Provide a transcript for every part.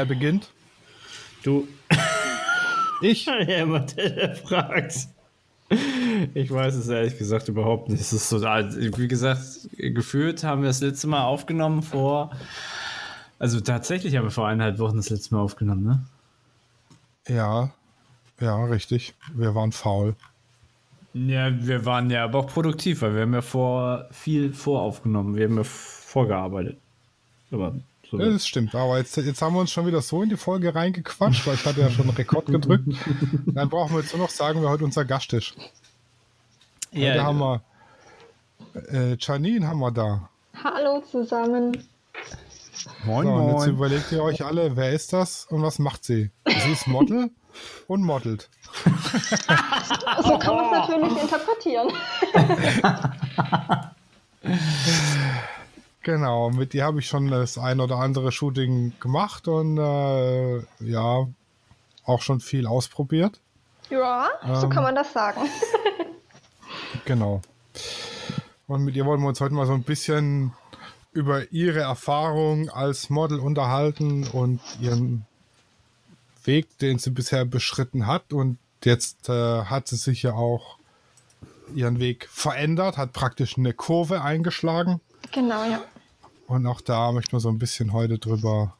Wer beginnt? Du. Ich? Ja, jemand, der fragt. Ich weiß es ehrlich gesagt überhaupt nicht. Es ist so, wie gesagt, gefühlt haben wir das letzte Mal aufgenommen vor. Also tatsächlich haben wir vor eineinhalb Wochen das letzte Mal aufgenommen, ne? Ja, ja, richtig. Wir waren faul. Ja, wir waren ja aber auch produktiv, weil wir haben ja vor viel voraufgenommen. Wir haben ja vorgearbeitet. Aber so. Ja, das stimmt, aber jetzt, jetzt haben wir uns schon wieder so in die Folge reingequatscht, weil ich hatte ja schon einen Rekord gedrückt. Dann brauchen wir jetzt nur noch sagen, wer heute unser Gast ist. Ja, heute haben wir äh, Janine haben wir da. Hallo zusammen. Moin, so, moin. Jetzt überlegt ihr euch alle, wer ist das und was macht sie? Sie ist Model und modelt. so kann man es natürlich interpretieren. Genau, mit ihr habe ich schon das ein oder andere Shooting gemacht und äh, ja, auch schon viel ausprobiert. Ja, ähm, so kann man das sagen. genau. Und mit ihr wollen wir uns heute mal so ein bisschen über ihre Erfahrung als Model unterhalten und ihren Weg, den sie bisher beschritten hat. Und jetzt äh, hat sie sich ja auch ihren Weg verändert, hat praktisch eine Kurve eingeschlagen. Genau, ja. Und auch da möchten wir so ein bisschen heute drüber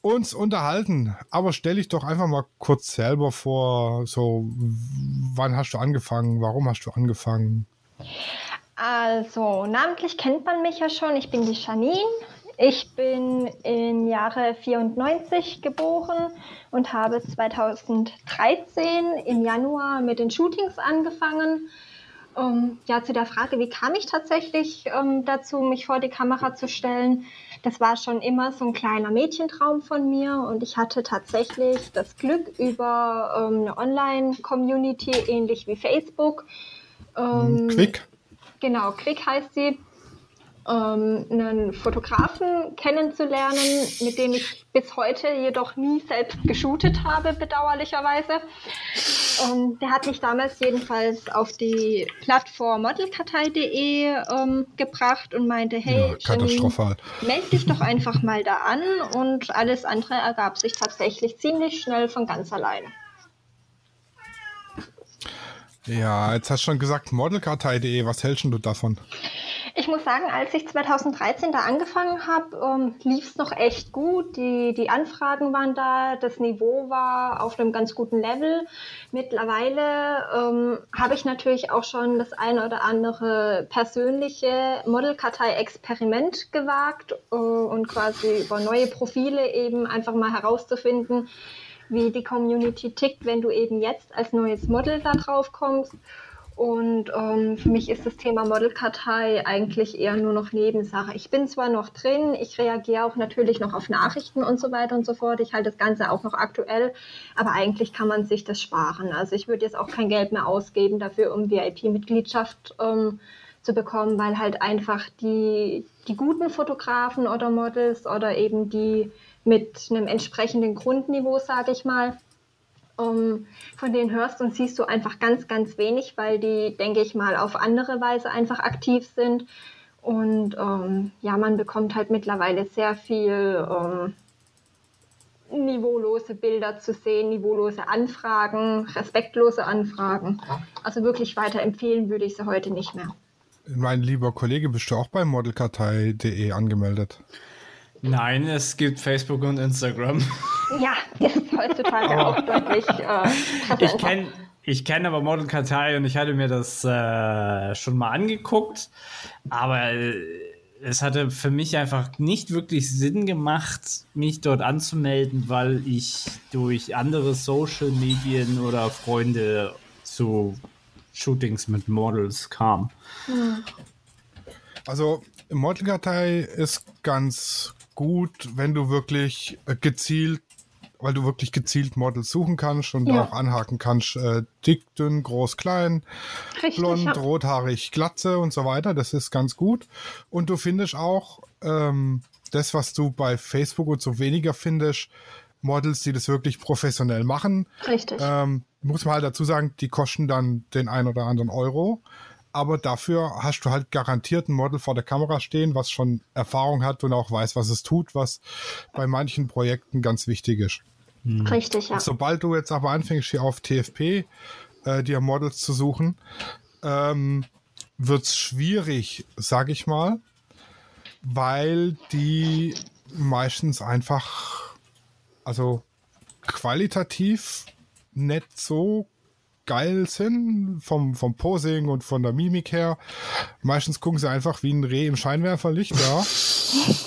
uns unterhalten. Aber stell dich doch einfach mal kurz selber vor, so wann hast du angefangen, warum hast du angefangen? Also, namentlich kennt man mich ja schon. Ich bin die Janine. Ich bin im Jahre 94 geboren und habe 2013 im Januar mit den Shootings angefangen. Um, ähm, ja, zu der Frage, wie kam ich tatsächlich um, ähm, dazu, mich vor die Kamera zu stellen? Das war schon immer so ein kleiner Mädchentraum von mir und ich hatte tatsächlich das Glück über ähm, eine Online-Community, ähnlich wie Facebook. Quick? Genau, Quick heißt sie ähm, einen Fotografen kennenzulernen, mit dem ich bis heute jedoch nie selbst geshootet habe, bedauerlicherweise. Und der hat mich damals jedenfalls auf die Plattform modelkartei.de ähm, gebracht und meinte, hey, ja, Janine, melde dich doch einfach mal da an und alles andere ergab sich tatsächlich ziemlich schnell von ganz alleine. Ja, jetzt hast du schon gesagt, modelkartei.de, was hältst du davon? Ich muss sagen, als ich 2013 da angefangen habe, ähm, lief es noch echt gut. Die, die Anfragen waren da, das Niveau war auf einem ganz guten Level. Mittlerweile ähm, habe ich natürlich auch schon das eine oder andere persönliche Modelkartei-Experiment gewagt äh, und quasi über neue Profile eben einfach mal herauszufinden, wie die Community tickt, wenn du eben jetzt als neues Model da drauf kommst. Und ähm, für mich ist das Thema Modelkartei eigentlich eher nur noch Nebensache. Ich bin zwar noch drin, ich reagiere auch natürlich noch auf Nachrichten und so weiter und so fort. Ich halte das Ganze auch noch aktuell, aber eigentlich kann man sich das sparen. Also ich würde jetzt auch kein Geld mehr ausgeben dafür, um VIP-Mitgliedschaft ähm, zu bekommen, weil halt einfach die, die guten Fotografen oder Models oder eben die mit einem entsprechenden Grundniveau, sage ich mal, um, von denen hörst und siehst du einfach ganz, ganz wenig, weil die, denke ich mal, auf andere Weise einfach aktiv sind. Und ähm, ja, man bekommt halt mittlerweile sehr viel ähm, niveaulose Bilder zu sehen, niveaulose Anfragen, respektlose Anfragen. Also wirklich weiterempfehlen würde ich sie heute nicht mehr. Mein lieber Kollege, bist du auch bei modelkartei.de angemeldet? Nein, es gibt Facebook und Instagram. Ja, ist heutzutage auch deutlich äh, Ich kenne ich kenn aber Model Kartei und ich hatte mir das äh, schon mal angeguckt, aber äh, es hatte für mich einfach nicht wirklich Sinn gemacht, mich dort anzumelden, weil ich durch andere Social Medien oder Freunde zu Shootings mit Models kam. Also Modelkartei ist ganz gut, wenn du wirklich äh, gezielt, weil du wirklich gezielt Models suchen kannst und ja. auch anhaken kannst, äh, dick, dünn, groß, klein, Richtig, blond, ja. rothaarig, glatze und so weiter. Das ist ganz gut. Und du findest auch ähm, das, was du bei Facebook und so weniger findest, Models, die das wirklich professionell machen. Richtig. Ähm, muss man halt dazu sagen, die kosten dann den ein oder anderen Euro. Aber dafür hast du halt garantiert ein Model vor der Kamera stehen, was schon Erfahrung hat und auch weiß, was es tut, was bei manchen Projekten ganz wichtig ist. Hm. Richtig, ja. Sobald du jetzt aber anfängst, hier auf TFP äh, dir Models zu suchen, ähm, wird es schwierig, sag ich mal, weil die meistens einfach, also qualitativ nicht so geil sind vom, vom Posing und von der Mimik her. Meistens gucken sie einfach wie ein Reh im Scheinwerferlicht da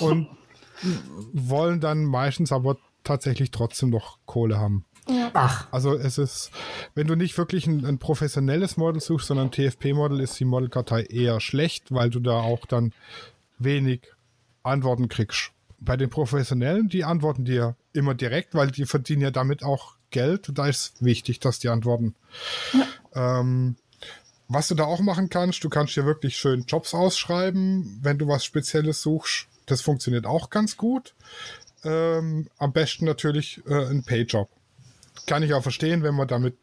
und wollen dann meistens aber tatsächlich trotzdem noch Kohle haben. Ja. Ach. Also es ist, wenn du nicht wirklich ein, ein professionelles Model suchst, sondern ein TFP-Model, ist die Modelkartei eher schlecht, weil du da auch dann wenig Antworten kriegst. Bei den Professionellen, die antworten dir immer direkt, weil die verdienen ja damit auch Geld. Da ist wichtig, dass die antworten. Ja. Ähm, was du da auch machen kannst, du kannst dir wirklich schön Jobs ausschreiben, wenn du was Spezielles suchst. Das funktioniert auch ganz gut. Ähm, am besten natürlich äh, ein Payjob. Kann ich auch verstehen, wenn man damit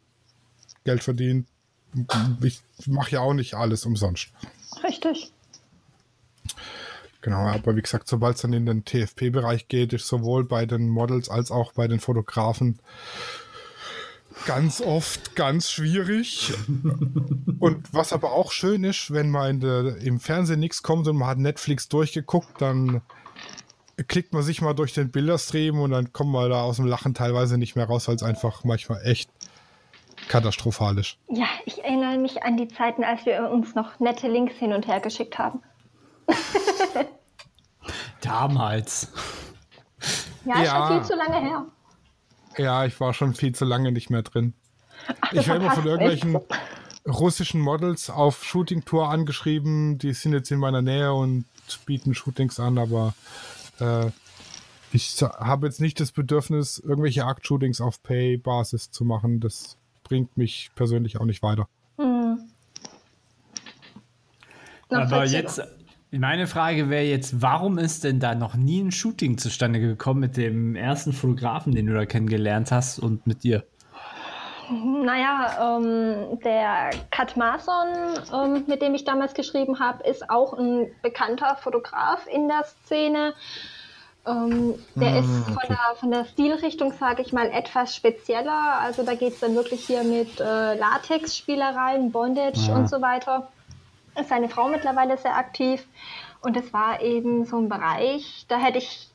Geld verdient. Ich mache ja auch nicht alles umsonst. Richtig. Genau, aber wie gesagt, sobald es dann in den TFP-Bereich geht, ist sowohl bei den Models als auch bei den Fotografen ganz oft ganz schwierig. und was aber auch schön ist, wenn man der, im Fernsehen nichts kommt und man hat Netflix durchgeguckt, dann klickt man sich mal durch den Bilderstream und dann kommt man da aus dem Lachen teilweise nicht mehr raus, weil es einfach manchmal echt katastrophal ist. Ja, ich erinnere mich an die Zeiten, als wir uns noch nette Links hin und her geschickt haben. Damals. Ja, ja, schon viel zu lange her. Ja, ich war schon viel zu lange nicht mehr drin. Ach, ich werde immer von irgendwelchen echt. russischen Models auf Shooting-Tour angeschrieben. Die sind jetzt in meiner Nähe und bieten Shootings an, aber äh, ich habe jetzt nicht das Bedürfnis, irgendwelche Akt-Shootings auf Pay-Basis zu machen. Das bringt mich persönlich auch nicht weiter. Hm. Aber jetzt, meine Frage wäre jetzt, warum ist denn da noch nie ein Shooting zustande gekommen mit dem ersten Fotografen, den du da kennengelernt hast und mit dir? Naja, ähm, der Kat Mason, ähm, mit dem ich damals geschrieben habe, ist auch ein bekannter Fotograf in der Szene. Ähm, der ah, ist von, okay. der, von der Stilrichtung, sage ich mal, etwas spezieller. Also da geht es dann wirklich hier mit äh, Latex-Spielereien, Bondage ja. und so weiter seine Frau mittlerweile sehr aktiv. Und es war eben so ein Bereich, da hätte ich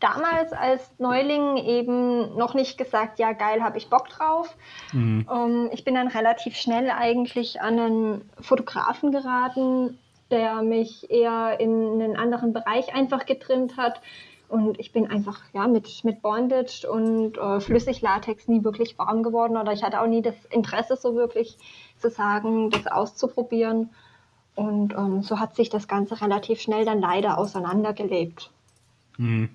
damals als Neuling eben noch nicht gesagt, ja geil, habe ich Bock drauf. Mhm. Um, ähm, ich bin dann relativ schnell eigentlich an einen Fotografen geraten, der mich eher in einen anderen Bereich einfach getrimmt hat. Und ich bin einfach ja, mit, mit Bondage und äh, Flüssiglatex nie wirklich warm geworden oder ich hatte auch nie das Interesse so wirklich zu sagen, das auszuprobieren. Und ähm, so hat sich das Ganze relativ schnell dann leider auseinandergelebt. Mhm.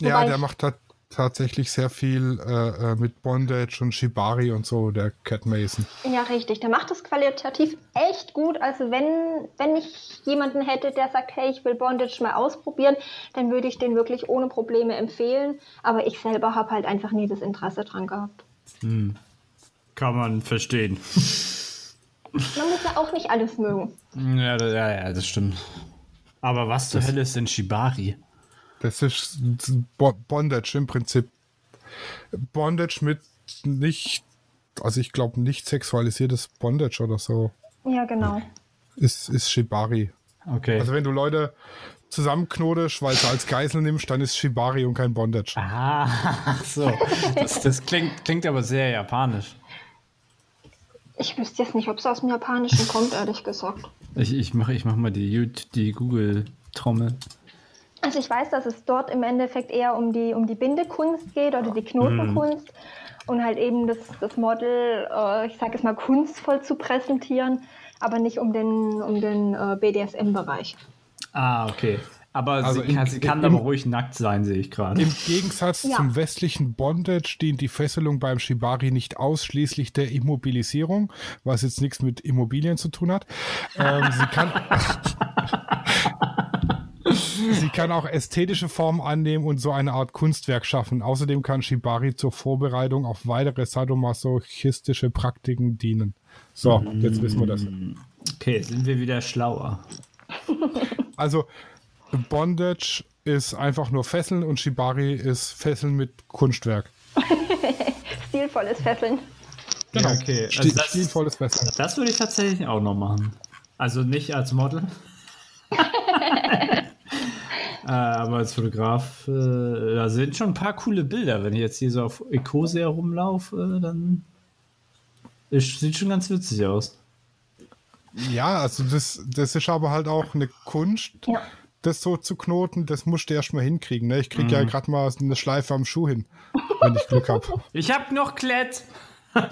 Ja, der macht halt tatsächlich sehr viel äh, äh, mit Bondage und Shibari und so, der Cat Mason. Ja, richtig. Der macht das qualitativ echt gut. Also wenn, wenn ich jemanden hätte, der sagt, hey, ich will Bondage mal ausprobieren, dann würde ich den wirklich ohne Probleme empfehlen. Aber ich selber habe halt einfach nie das Interesse dran gehabt. Hm. Kann man verstehen. Man muss ja auch nicht alles mögen. Ja, ja, ja das stimmt. Aber was zur Hölle ist denn Shibari? Das ist Bondage im Prinzip. Bondage mit nicht, also ich glaube nicht sexualisiertes Bondage oder so. Ja, genau. Ist, ist Shibari. Okay. Also wenn du Leute zusammenknotest, weil du als Geisel nimmst, dann ist Shibari und kein Bondage. Ah, so. Das, das klingt, klingt aber sehr japanisch. Ich wüsste jetzt nicht, ob es aus dem Japanischen kommt, ehrlich gesagt. Ich, ich mache ich mach mal die, die Google-Trommel. Also ich weiß, dass es dort im Endeffekt eher um die, um die Bindekunst geht oder die Knotenkunst mm. und halt eben das, das Model, äh, ich sage es mal, kunstvoll zu präsentieren, aber nicht um den, um den äh, BDSM-Bereich. Ah, okay. Aber also sie, kann, sie kann aber ruhig nackt sein, sehe ich gerade. Im Gegensatz ja. zum westlichen Bondage dient die Fesselung beim Shibari nicht ausschließlich der Immobilisierung, was jetzt nichts mit Immobilien zu tun hat. Ähm, sie kann. Sie kann auch ästhetische Formen annehmen und so eine Art Kunstwerk schaffen. Außerdem kann Shibari zur Vorbereitung auf weitere sadomasochistische Praktiken dienen. So, jetzt wissen wir das. Okay, sind wir wieder schlauer. Also, Bondage ist einfach nur Fesseln und Shibari ist Fesseln mit Kunstwerk. Stilvolles Fesseln. Genau. Ja, okay. Also das, Stilvolles Fesseln. Das würde ich tatsächlich auch noch machen. Also nicht als Model. äh, aber als Fotograf, äh, da sind schon ein paar coole Bilder. Wenn ich jetzt hier so auf Ecosia rumlaufe, dann ist, sieht schon ganz witzig aus. Ja, also das, das ist aber halt auch eine Kunst, ja. Das so zu knoten, das musst du erstmal hinkriegen. Ne? Ich kriege mhm. ja gerade mal eine Schleife am Schuh hin, wenn ich Glück habe. Ich habe noch Klett.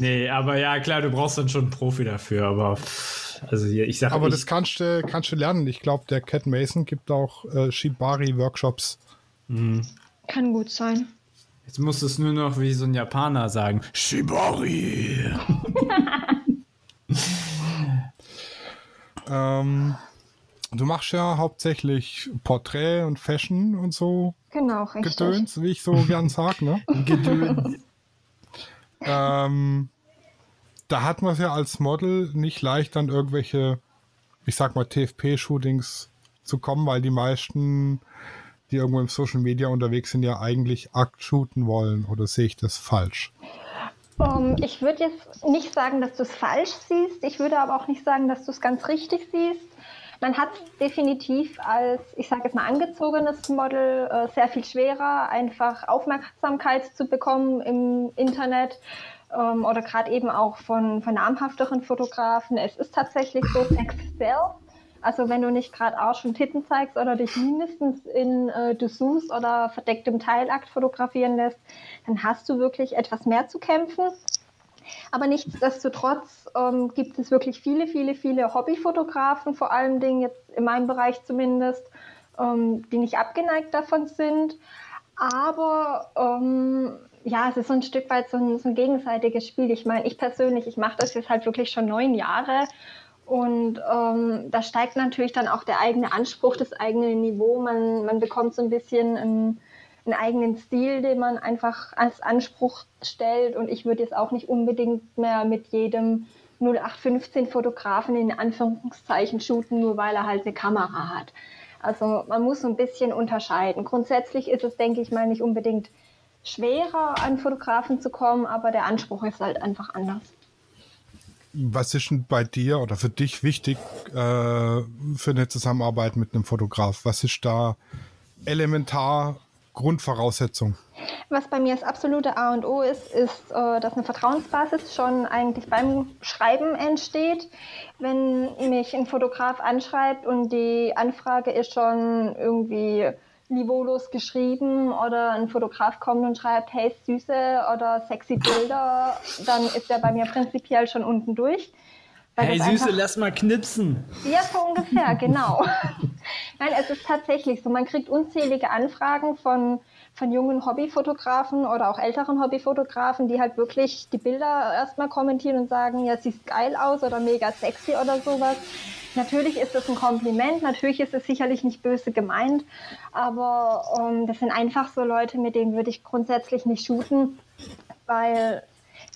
nee, aber ja, klar, du brauchst dann schon einen Profi dafür, aber also hier, ich sage Aber ich, das kannst du, kannst du lernen. Ich glaube, der Cat Mason gibt auch äh, Shibari-Workshops. Mhm. Kann gut sein. Jetzt musst du es nur noch wie so ein Japaner sagen. Shibari. ähm, du machst ja hauptsächlich Porträt und Fashion und so. Genau, richtig. Gedöns, wie ich so gern sag, ne? Gedöns. ähm, da hat man es ja als Model nicht leicht an irgendwelche, ich sag mal, TFP-Shootings zu kommen, weil die meisten die irgendwo im Social Media unterwegs sind, ja eigentlich Akt shooten wollen. Oder sehe ich das falsch? Um, ähm, ich würde jetzt nicht sagen, dass du es falsch siehst. Ich würde aber auch nicht sagen, dass du es ganz richtig siehst. Man hat definitiv als, ich sage jetzt mal, angezogenes Model äh, sehr viel schwerer, einfach Aufmerksamkeit zu bekommen im Internet ähm, oder gerade eben auch von, von namhafteren Fotografen. Es ist tatsächlich so, Sex sells. Also wenn du nicht gerade Arsch und Titten zeigst oder dich mindestens in äh, Dessous oder verdecktem Teilakt fotografieren lässt, dann hast du wirklich etwas mehr zu kämpfen. Aber nichtsdestotrotz ähm, gibt es wirklich viele, viele, viele Hobbyfotografen, vor allen Dingen jetzt in meinem Bereich zumindest, ähm, die nicht abgeneigt davon sind. Aber ähm, ja, es ist so ein Stück weit so ein, so ein gegenseitiges Spiel. Ich meine, ich persönlich, ich mache das jetzt halt wirklich schon neun Jahre und ähm, da steigt natürlich dann auch der eigene Anspruch, das eigene Niveau. Man, man bekommt so ein bisschen einen, einen eigenen Stil, den man einfach als Anspruch stellt. Und ich würde jetzt auch nicht unbedingt mehr mit jedem 0815 Fotografen in Anführungszeichen shooten, nur weil er halt eine Kamera hat. Also man muss so ein bisschen unterscheiden. Grundsätzlich ist es, denke ich mal, nicht unbedingt schwerer, an Fotografen zu kommen, aber der Anspruch ist halt einfach anders. Was ist denn bei dir oder für dich wichtig äh, für eine Zusammenarbeit mit einem Fotograf? Was ist da elementar Grundvoraussetzung? Was bei mir das absolute A und O ist, ist, äh, dass eine Vertrauensbasis schon eigentlich beim Schreiben entsteht. Wenn mich ein Fotograf anschreibt und die Anfrage ist schon irgendwie niveaulos geschrieben oder ein Fotograf kommt und schreibt, hey, süße oder sexy Bilder, dann ist er bei mir prinzipiell schon unten durch. Hey Süße, lass mal knipsen. Ja, so ungefähr, genau. Nein, es ist tatsächlich so. Man kriegt unzählige Anfragen von, von jungen Hobbyfotografen oder auch älteren Hobbyfotografen, die halt wirklich die Bilder erstmal kommentieren und sagen, ja, siehst geil aus oder mega sexy oder sowas. Natürlich ist es ein Kompliment, natürlich ist es sicherlich nicht böse gemeint, aber ähm, das sind einfach so Leute, mit denen würde ich grundsätzlich nicht shooten, weil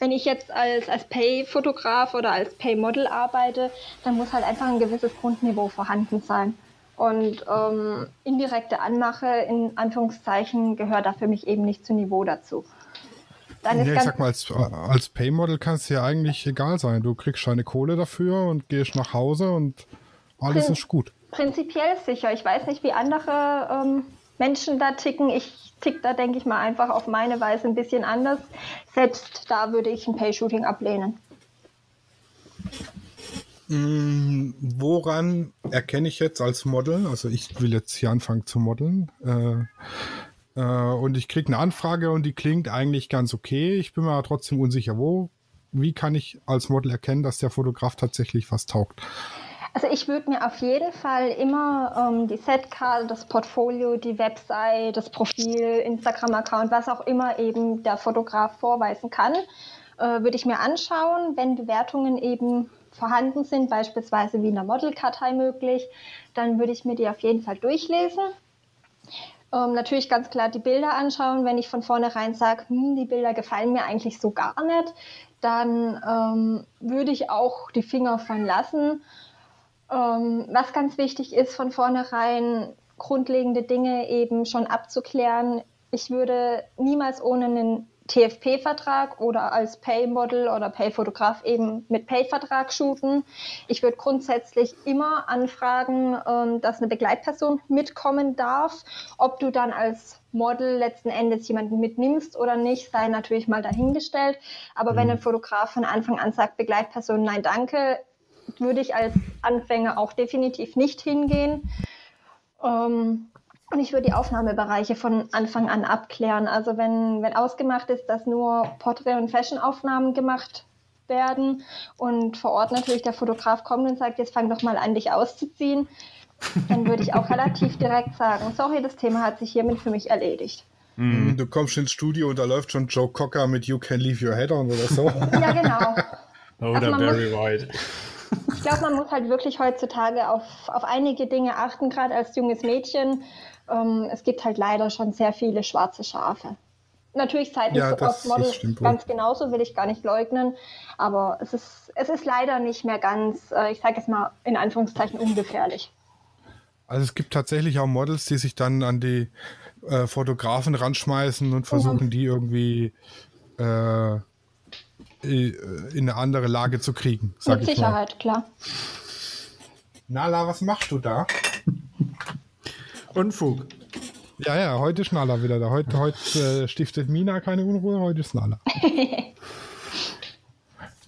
wenn ich jetzt als, als Pay-Fotograf oder als Pay-Model arbeite, dann muss halt einfach ein gewisses Grundniveau vorhanden sein. Und ähm, indirekte Anmache in Anführungszeichen gehört da für mich eben nicht zu Niveau dazu. Dann ja, ich sag mal, als, als Paymodel kann es ja eigentlich egal sein. Du kriegst deine Kohle dafür und gehst nach Hause und alles Prin ist gut. Prinzipiell sicher. Ich weiß nicht, wie andere ähm, Menschen da ticken. Ich tick da, denke ich mal, einfach auf meine Weise ein bisschen anders. Selbst da würde ich ein Pay-Shooting ablehnen. Mm, woran erkenne ich jetzt als Model, also ich will jetzt hier anfangen zu modeln, äh, äh, und ich kriege eine Anfrage und die klingt eigentlich ganz okay. Ich bin mir aber trotzdem unsicher, wo, wie kann ich als Model erkennen, dass der Fotograf tatsächlich was taugt? Also ich würde mir auf jeden Fall immer ähm, die Setkarte, das Portfolio, die Website, das Profil, Instagram-Account, was auch immer eben der Fotograf vorweisen kann, äh, würde ich mir anschauen. Wenn Bewertungen eben vorhanden sind, beispielsweise wie in der Modelkartei möglich, dann würde ich mir die auf jeden Fall durchlesen. Ähm, natürlich ganz klar die Bilder anschauen. Wenn ich von vornherein sage, hm, die Bilder gefallen mir eigentlich so gar nicht, dann ähm, würde ich auch die Finger von lassen. Ähm, was ganz wichtig ist, von vornherein grundlegende Dinge eben schon abzuklären. Ich würde niemals ohne einen TFP-Vertrag oder als Pay-Model oder Pay-Fotograf eben mit Pay-Vertrag shooten. Ich würde grundsätzlich immer anfragen, ähm, dass eine Begleitperson mitkommen darf. Ob du dann als Model letzten Endes jemanden mitnimmst oder nicht, sei natürlich mal dahingestellt. Aber mhm. wenn ein Fotograf von Anfang an sagt, Begleitperson, nein, danke, würde ich als Anfänger auch definitiv nicht hingehen. Ähm, und ich würde die Aufnahmebereiche von Anfang an abklären. Also wenn, wenn ausgemacht ist, dass nur Porträt- und Fashion-Aufnahmen gemacht werden und vor Ort natürlich der Fotograf kommt und sagt, jetzt fang doch mal an, dich auszuziehen, dann würde ich auch relativ direkt sagen, sorry, das Thema hat sich hiermit für mich erledigt. Mhm. Du kommst ins Studio und da läuft schon Joe Cocker mit You Can Leave Your Head On oder so. ja, genau. Oder also Barry White. Ich glaube, man muss halt wirklich heutzutage auf, auf einige Dinge achten, gerade als junges Mädchen. Ähm, es gibt halt leider schon sehr viele schwarze Schafe. Natürlich seitens ja, das, Model ganz genauso, will ich gar nicht leugnen. Aber es ist, es ist leider nicht mehr ganz, äh, ich sage es mal in Anführungszeichen, ungefährlich. Also es gibt tatsächlich auch Models, die sich dann an die äh, Fotografen ranschmeißen und versuchen, mhm. die irgendwie äh, in eine andere Lage zu kriegen. Mit Sicherheit, mal. klar. Nala, was machst du da? Unfug. Ja, ja, heute ist Nala wieder da. Heute, heute äh, stiftet Mina keine Unruhe, heute ist Nala.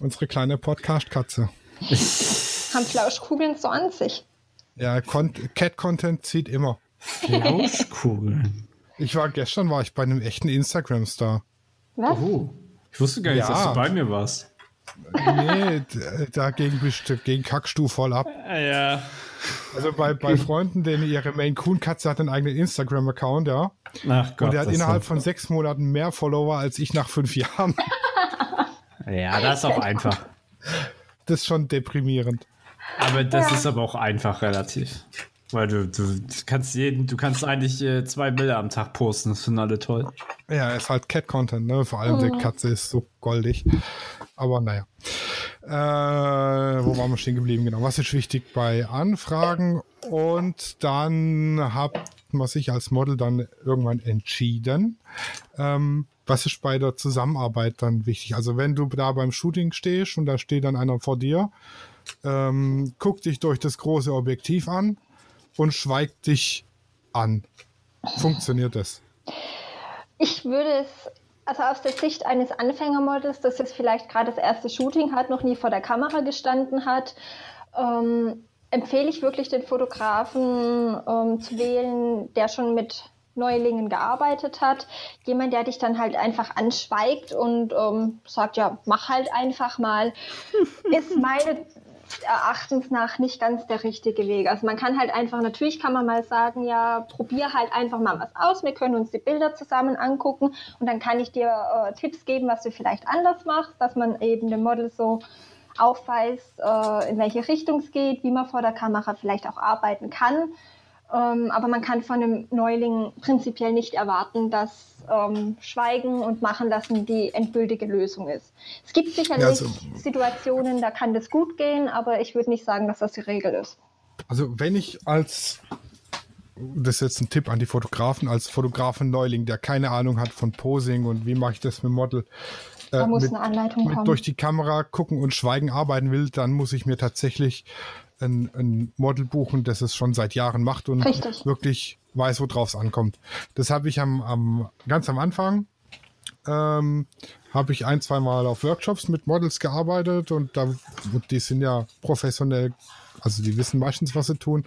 Unsere kleine Podcast-Katze. Haben Flauschkugeln so an sich. Ja, Cat-Content zieht immer. Flauschkugeln. Ich war gestern war ich bei einem echten Instagram-Star. Was? Oh. Ich wusste gar nicht, ja. dass du bei mir warst. Nee, dagegen bist du, gegen kackst du voll ab. Ja. Also bei, bei Freunden, denen ihre Main Coon Katze hat einen eigenen Instagram-Account, ja. Ach Gott. Und der hat innerhalb von sechs Monaten mehr Follower als ich nach fünf Jahren. Ja, das ist auch einfach. Das ist schon deprimierend. Aber das ja. ist aber auch einfach relativ. Weil du, du kannst jeden, du kannst eigentlich äh, zwei Bilder am Tag posten, das finden alle toll. Ja, ist halt Cat-Content, ne? Vor allem mhm. die Katze ist so goldig. Aber naja. Äh, wo waren wir stehen geblieben? Genau. Was ist wichtig bei Anfragen? Und dann hat man sich als Model dann irgendwann entschieden. Ähm, was ist bei der Zusammenarbeit dann wichtig? Also wenn du da beim Shooting stehst und da steht dann einer vor dir, ähm, guck dich durch das große Objektiv an, und schweigt dich an. Funktioniert das? Ich würde es, also aus der Sicht eines Anfängermodels, das jetzt vielleicht gerade das erste Shooting hat, noch nie vor der Kamera gestanden hat, ähm, empfehle ich wirklich den Fotografen ähm, zu wählen, der schon mit Neulingen gearbeitet hat. Jemand, der dich dann halt einfach anschweigt und ähm, sagt, ja, mach halt einfach mal, ist meine Erachtens nach nicht ganz der richtige Weg. Also man kann halt einfach, natürlich kann man mal sagen, ja, probier halt einfach mal was aus. Wir können uns die Bilder zusammen angucken und dann kann ich dir äh, Tipps geben, was du vielleicht anders machst, dass man eben dem Model so aufweist, äh, in welche Richtung es geht, wie man vor der Kamera vielleicht auch arbeiten kann. Ähm, aber man kann von einem Neuling prinzipiell nicht erwarten, dass ähm, Schweigen und Machen lassen die endgültige Lösung ist. Es gibt sicherlich also, Situationen, da kann das gut gehen, aber ich würde nicht sagen, dass das die Regel ist. Also wenn ich als, das ist jetzt ein Tipp an die Fotografen, als Fotografen Neuling, der keine Ahnung hat von Posing und wie mache ich das mit Model, äh, mit, mit durch die Kamera gucken und schweigen arbeiten will, dann muss ich mir tatsächlich ein, ein Model buchen, das es schon seit Jahren macht und Richtig. wirklich weiß, worauf es ankommt. Das habe ich am, am, ganz am Anfang ähm, habe ich ein, zwei Mal auf Workshops mit Models gearbeitet und da, die sind ja professionell, also die wissen meistens, was sie tun.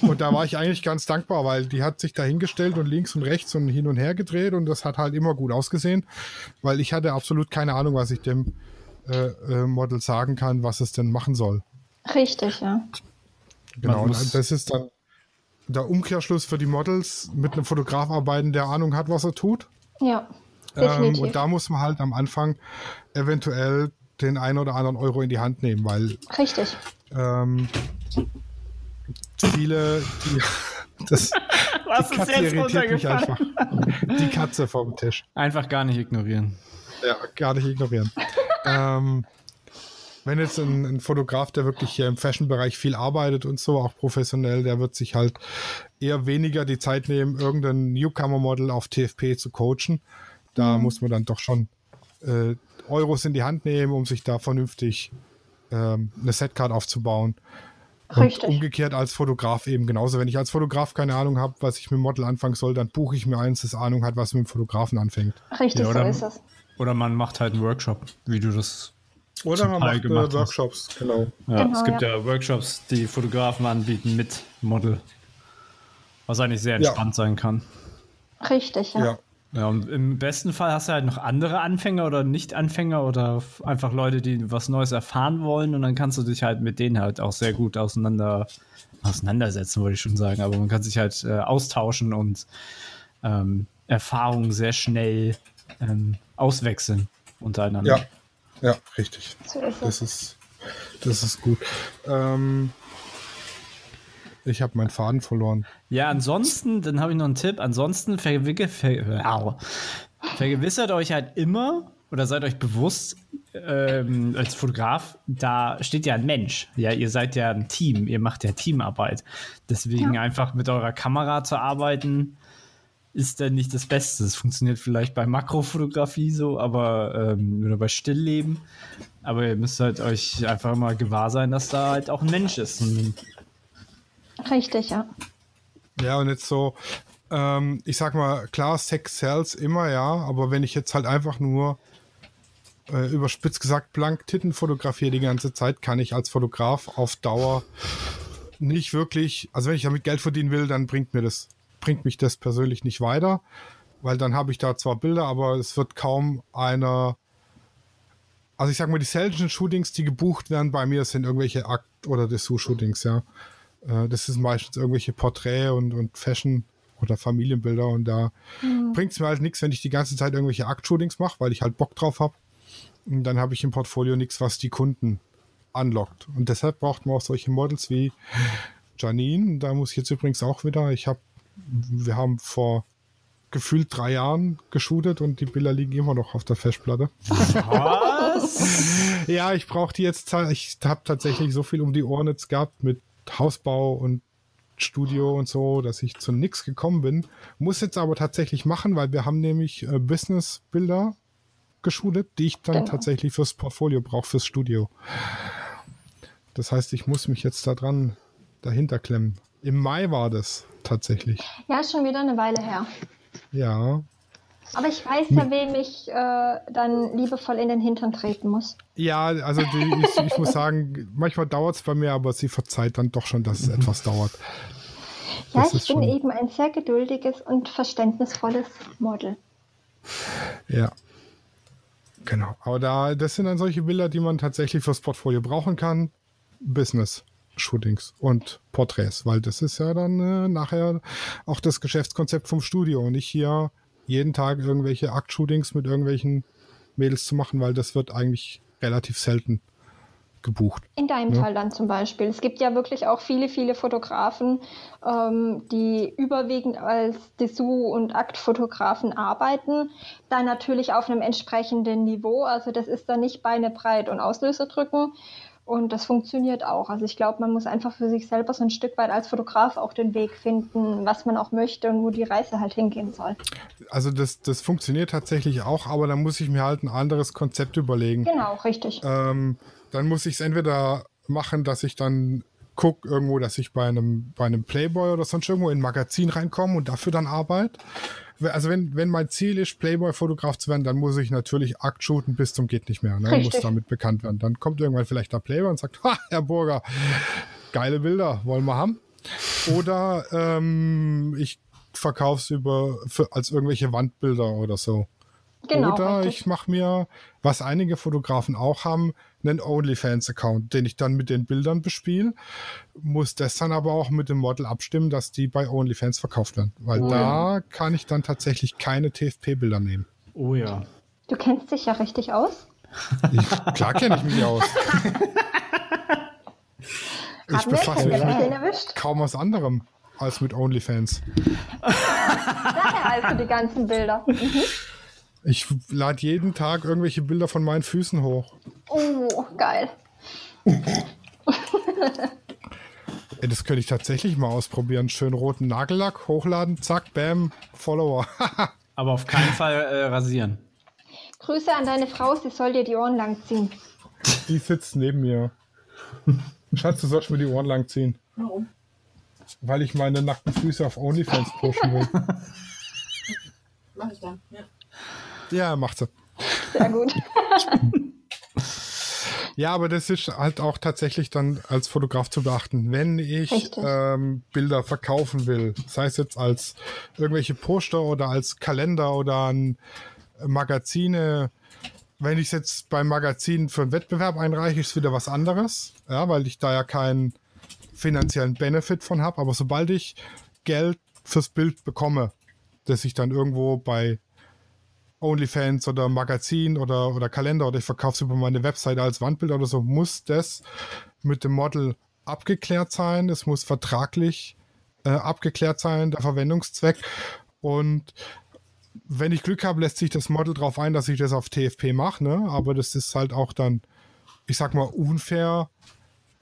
Und da war ich eigentlich ganz dankbar, weil die hat sich da hingestellt und links und rechts und hin und her gedreht und das hat halt immer gut ausgesehen, weil ich hatte absolut keine Ahnung, was ich dem äh, äh, Model sagen kann, was es denn machen soll. Richtig, ja. Genau, und das ist dann der Umkehrschluss für die Models, mit einem Fotograf arbeiten, der Ahnung hat, was er tut. Ja. Ähm, und da muss man halt am Anfang eventuell den einen oder anderen Euro in die Hand nehmen, weil Richtig. ähm, viele, die, das, Was die ist Katze jetzt irritiert mich einfach. Die Katze vom Tisch. Einfach gar nicht ignorieren. Ja, gar nicht ignorieren. ähm, wenn jetzt ein, ein Fotograf, der wirklich hier im Fashion-Bereich viel arbeitet und so, auch professionell, der wird sich halt eher weniger die Zeit nehmen, irgendein Newcomer-Model auf TFP zu coachen. Da muss man dann doch schon äh, Euros in die Hand nehmen, um sich da vernünftig ähm, eine Setcard aufzubauen. Und Richtig. umgekehrt als Fotograf eben genauso. Wenn ich als Fotograf keine Ahnung habe, was ich mit dem Model anfangen soll, dann buche ich mir eins, das Ahnung hat, was mit dem Fotografen anfängt. Richtig, Ja, so oder- ist es. Oder man macht halt einen Workshop, wie du das. Oder man Teil macht äh. Workshops, genau. Ja, Genau, es gibt ja. Workshops, die Fotografen anbieten mit Model. Was eigentlich sehr Ja. entspannt sein kann. Richtig, ja. Ja. Ja, und im besten Fall hast du halt noch andere Anfänger oder Nicht-Anfänger oder einfach Leute, die was Neues erfahren wollen und dann kannst du dich halt mit denen halt auch sehr gut auseinander, auseinandersetzen, wollte ich schon sagen, aber man kann sich halt äh, austauschen und ähm, Erfahrungen sehr schnell ähm, auswechseln untereinander. Ja, ja, richtig. Das ist, das ist gut. Ähm, ich habe meinen Faden verloren. Ja, ansonsten, dann habe ich noch einen Tipp. Ansonsten verwicke, ver, vergewissert euch halt immer oder seid euch bewusst, ähm, als Fotograf, da steht ja ein Mensch. Ja, ihr seid ja ein Team, ihr macht ja Teamarbeit. Deswegen einfach mit eurer Kamera zu arbeiten, ist dann nicht das Beste. Es funktioniert vielleicht bei Makrofotografie so, aber ähm, oder bei Stillleben. Aber ihr müsst halt euch einfach mal gewahr sein, dass da halt auch ein Mensch ist. Richtig, ja. Ja, und jetzt so, ähm, ich sag mal, klar, Sex sells immer, ja, aber wenn ich jetzt halt einfach nur äh, überspitzt gesagt blank Titten fotografiere die ganze Zeit, kann ich als Fotograf auf Dauer nicht wirklich, also wenn ich damit Geld verdienen will, dann bringt mir das, bringt mich das persönlich nicht weiter, weil dann habe ich da zwar Bilder, aber es wird kaum einer, also ich sag mal, die seltenen Shootings, die gebucht werden bei mir, sind irgendwelche Akt- oder Dessous-Shootings, ja. Äh, Das ist meistens irgendwelche Porträt und, und Fashion oder Familienbilder und da bringt es mir halt nichts, wenn ich die ganze Zeit irgendwelche Akt-Shootings mache, weil ich halt Bock drauf habe. Und dann habe ich im Portfolio nichts, was die Kunden anlockt. Und deshalb braucht man auch solche Models wie Janine. Da muss ich jetzt übrigens auch wieder, ich habe, wir haben vor gefühlt drei Jahren geshootet und die Bilder liegen immer noch auf der Festplatte. was? Ja, ich brauche die jetzt. Ich habe tatsächlich so viel um die Ohren jetzt gehabt mit Hausbau und Studio und so, dass ich zu nichts gekommen bin. Muss jetzt aber tatsächlich machen, weil wir haben nämlich äh, Business-Bilder geshootet, die ich dann Genau. tatsächlich fürs Portfolio brauche, fürs Studio. Das heißt, ich muss mich jetzt da dran dahinter klemmen. Im Mai war das tatsächlich. Ja, schon wieder eine Weile her. Ja. Aber ich weiß ja, wem ich äh, dann liebevoll in den Hintern treten muss. Ja, also die, ich, ich muss sagen, manchmal dauert es bei mir, aber sie verzeiht dann doch schon, dass es etwas dauert. Ja, Das ich bin schon- eben ein sehr geduldiges und verständnisvolles Model. Ja. Genau. Aber da, das sind dann solche Bilder, die man tatsächlich fürs Portfolio brauchen kann. Business-Shootings und Porträts, weil das ist ja dann äh, nachher auch das Geschäftskonzept vom Studio und nicht hier jeden Tag irgendwelche Akt-Shootings mit irgendwelchen Mädels zu machen, weil das wird eigentlich relativ selten gebucht. In deinem Ja. Fall dann zum Beispiel. Es gibt ja wirklich auch viele, viele Fotografen, ähm, die überwiegend als Dessous- und Aktfotografen arbeiten. Dann natürlich auf einem entsprechenden Niveau. Also das ist dann nicht Beine breit und Auslöser drücken. Und das funktioniert auch. Also ich glaube, man muss einfach für sich selber so ein Stück weit als Fotograf auch den Weg finden, was man auch möchte und wo die Reise halt hingehen soll. Also das, das funktioniert tatsächlich auch, aber da muss ich mir halt ein anderes Konzept überlegen. Genau, richtig. Ähm, dann muss ich es entweder machen, dass ich dann gucke irgendwo, dass ich bei einem, bei einem Playboy oder sonst irgendwo in ein Magazin reinkomme und dafür dann arbeite. Also wenn, wenn mein Ziel ist, Playboy-Fotograf zu werden, dann muss ich natürlich Akt shooten bis zum geht nicht mehr. Ne? Richtig. Muss damit bekannt werden. Dann kommt irgendwann vielleicht der Playboy und sagt, ha, Herr Burger, geile Bilder, wollen wir haben. Oder ähm, ich verkaufe es über für, als irgendwelche Wandbilder oder so. Genau, Oder richtig. ich mache mir, was einige Fotografen auch haben, einen OnlyFans-Account, den ich dann mit den Bildern bespiele, muss das dann aber auch mit dem Model abstimmen, dass die bei OnlyFans verkauft werden. Weil Oh da kann ich dann tatsächlich keine TFP-Bilder nehmen. Oh ja. Du kennst dich ja richtig aus. Ich, klar kenne ich mich aus. ich befasse mich kaum was anderem als mit OnlyFans. Daher also die ganzen Bilder. Mhm. Ich lade jeden Tag irgendwelche Bilder von meinen Füßen hoch. Oh, geil. Ey, das könnte ich tatsächlich mal ausprobieren. Schön roten Nagellack, hochladen, zack, bam, Follower. Aber auf keinen Fall äh, rasieren. Grüße an deine Frau, sie soll dir die Ohren lang ziehen. Die sitzt neben mir. Schatz, du sollst mir die Ohren lang ziehen. Warum? Weil ich meine nackten Füße auf OnlyFans pushen will. Mach ich dann, ja. Ja, macht sie. Sehr gut. Ja, aber das ist halt auch tatsächlich dann als Fotograf zu beachten. Wenn ich ähm, Bilder verkaufen will, sei es jetzt als irgendwelche Poster oder als Kalender oder an Magazine, wenn ich es jetzt beim Magazin für einen Wettbewerb einreiche, ist wieder was anderes, ja, weil ich da ja keinen finanziellen Benefit von habe. Aber sobald ich Geld fürs Bild bekomme, das ich dann irgendwo bei OnlyFans oder Magazin oder, oder Kalender oder ich verkaufe es über meine Webseite als Wandbild oder so, muss das mit dem Model abgeklärt sein. Es muss vertraglich äh, abgeklärt sein, der Verwendungszweck. Und wenn ich Glück habe, lässt sich das Model darauf ein, dass ich das auf TFP mache. Ne? Aber das ist halt auch dann, ich sag mal, unfair.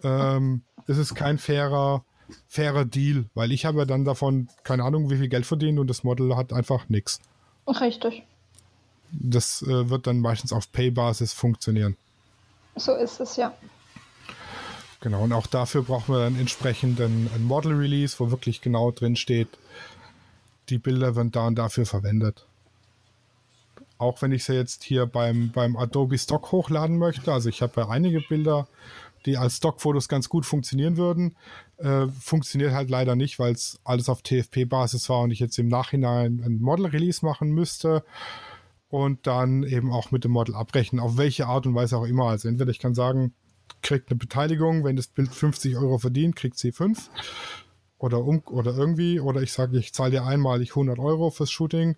Ähm, das ist kein fairer, fairer Deal, weil ich habe ja dann davon keine Ahnung, wie viel Geld verdient und das Model hat einfach nichts. Richtig. Das äh, wird dann meistens auf Pay-Basis funktionieren. So ist es, ja. Genau, und auch dafür brauchen wir dann entsprechend ein, ein Model-Release, wo wirklich genau drin steht, die Bilder werden da und dafür verwendet. Auch wenn ich sie jetzt hier beim, beim Adobe Stock hochladen möchte, also ich habe ja einige Bilder, die als Stockfotos ganz gut funktionieren würden, äh, funktioniert halt leider nicht, weil es alles auf TFP-Basis war und ich jetzt im Nachhinein ein Model-Release machen müsste und dann eben auch mit dem Model abrechnen, auf welche Art und Weise auch immer. Also entweder ich kann sagen, kriegt eine Beteiligung, wenn das Bild 50 Euro verdient, kriegt sie 5 oder, um, oder irgendwie, oder ich sage, ich zahle dir einmalig 100 Euro fürs Shooting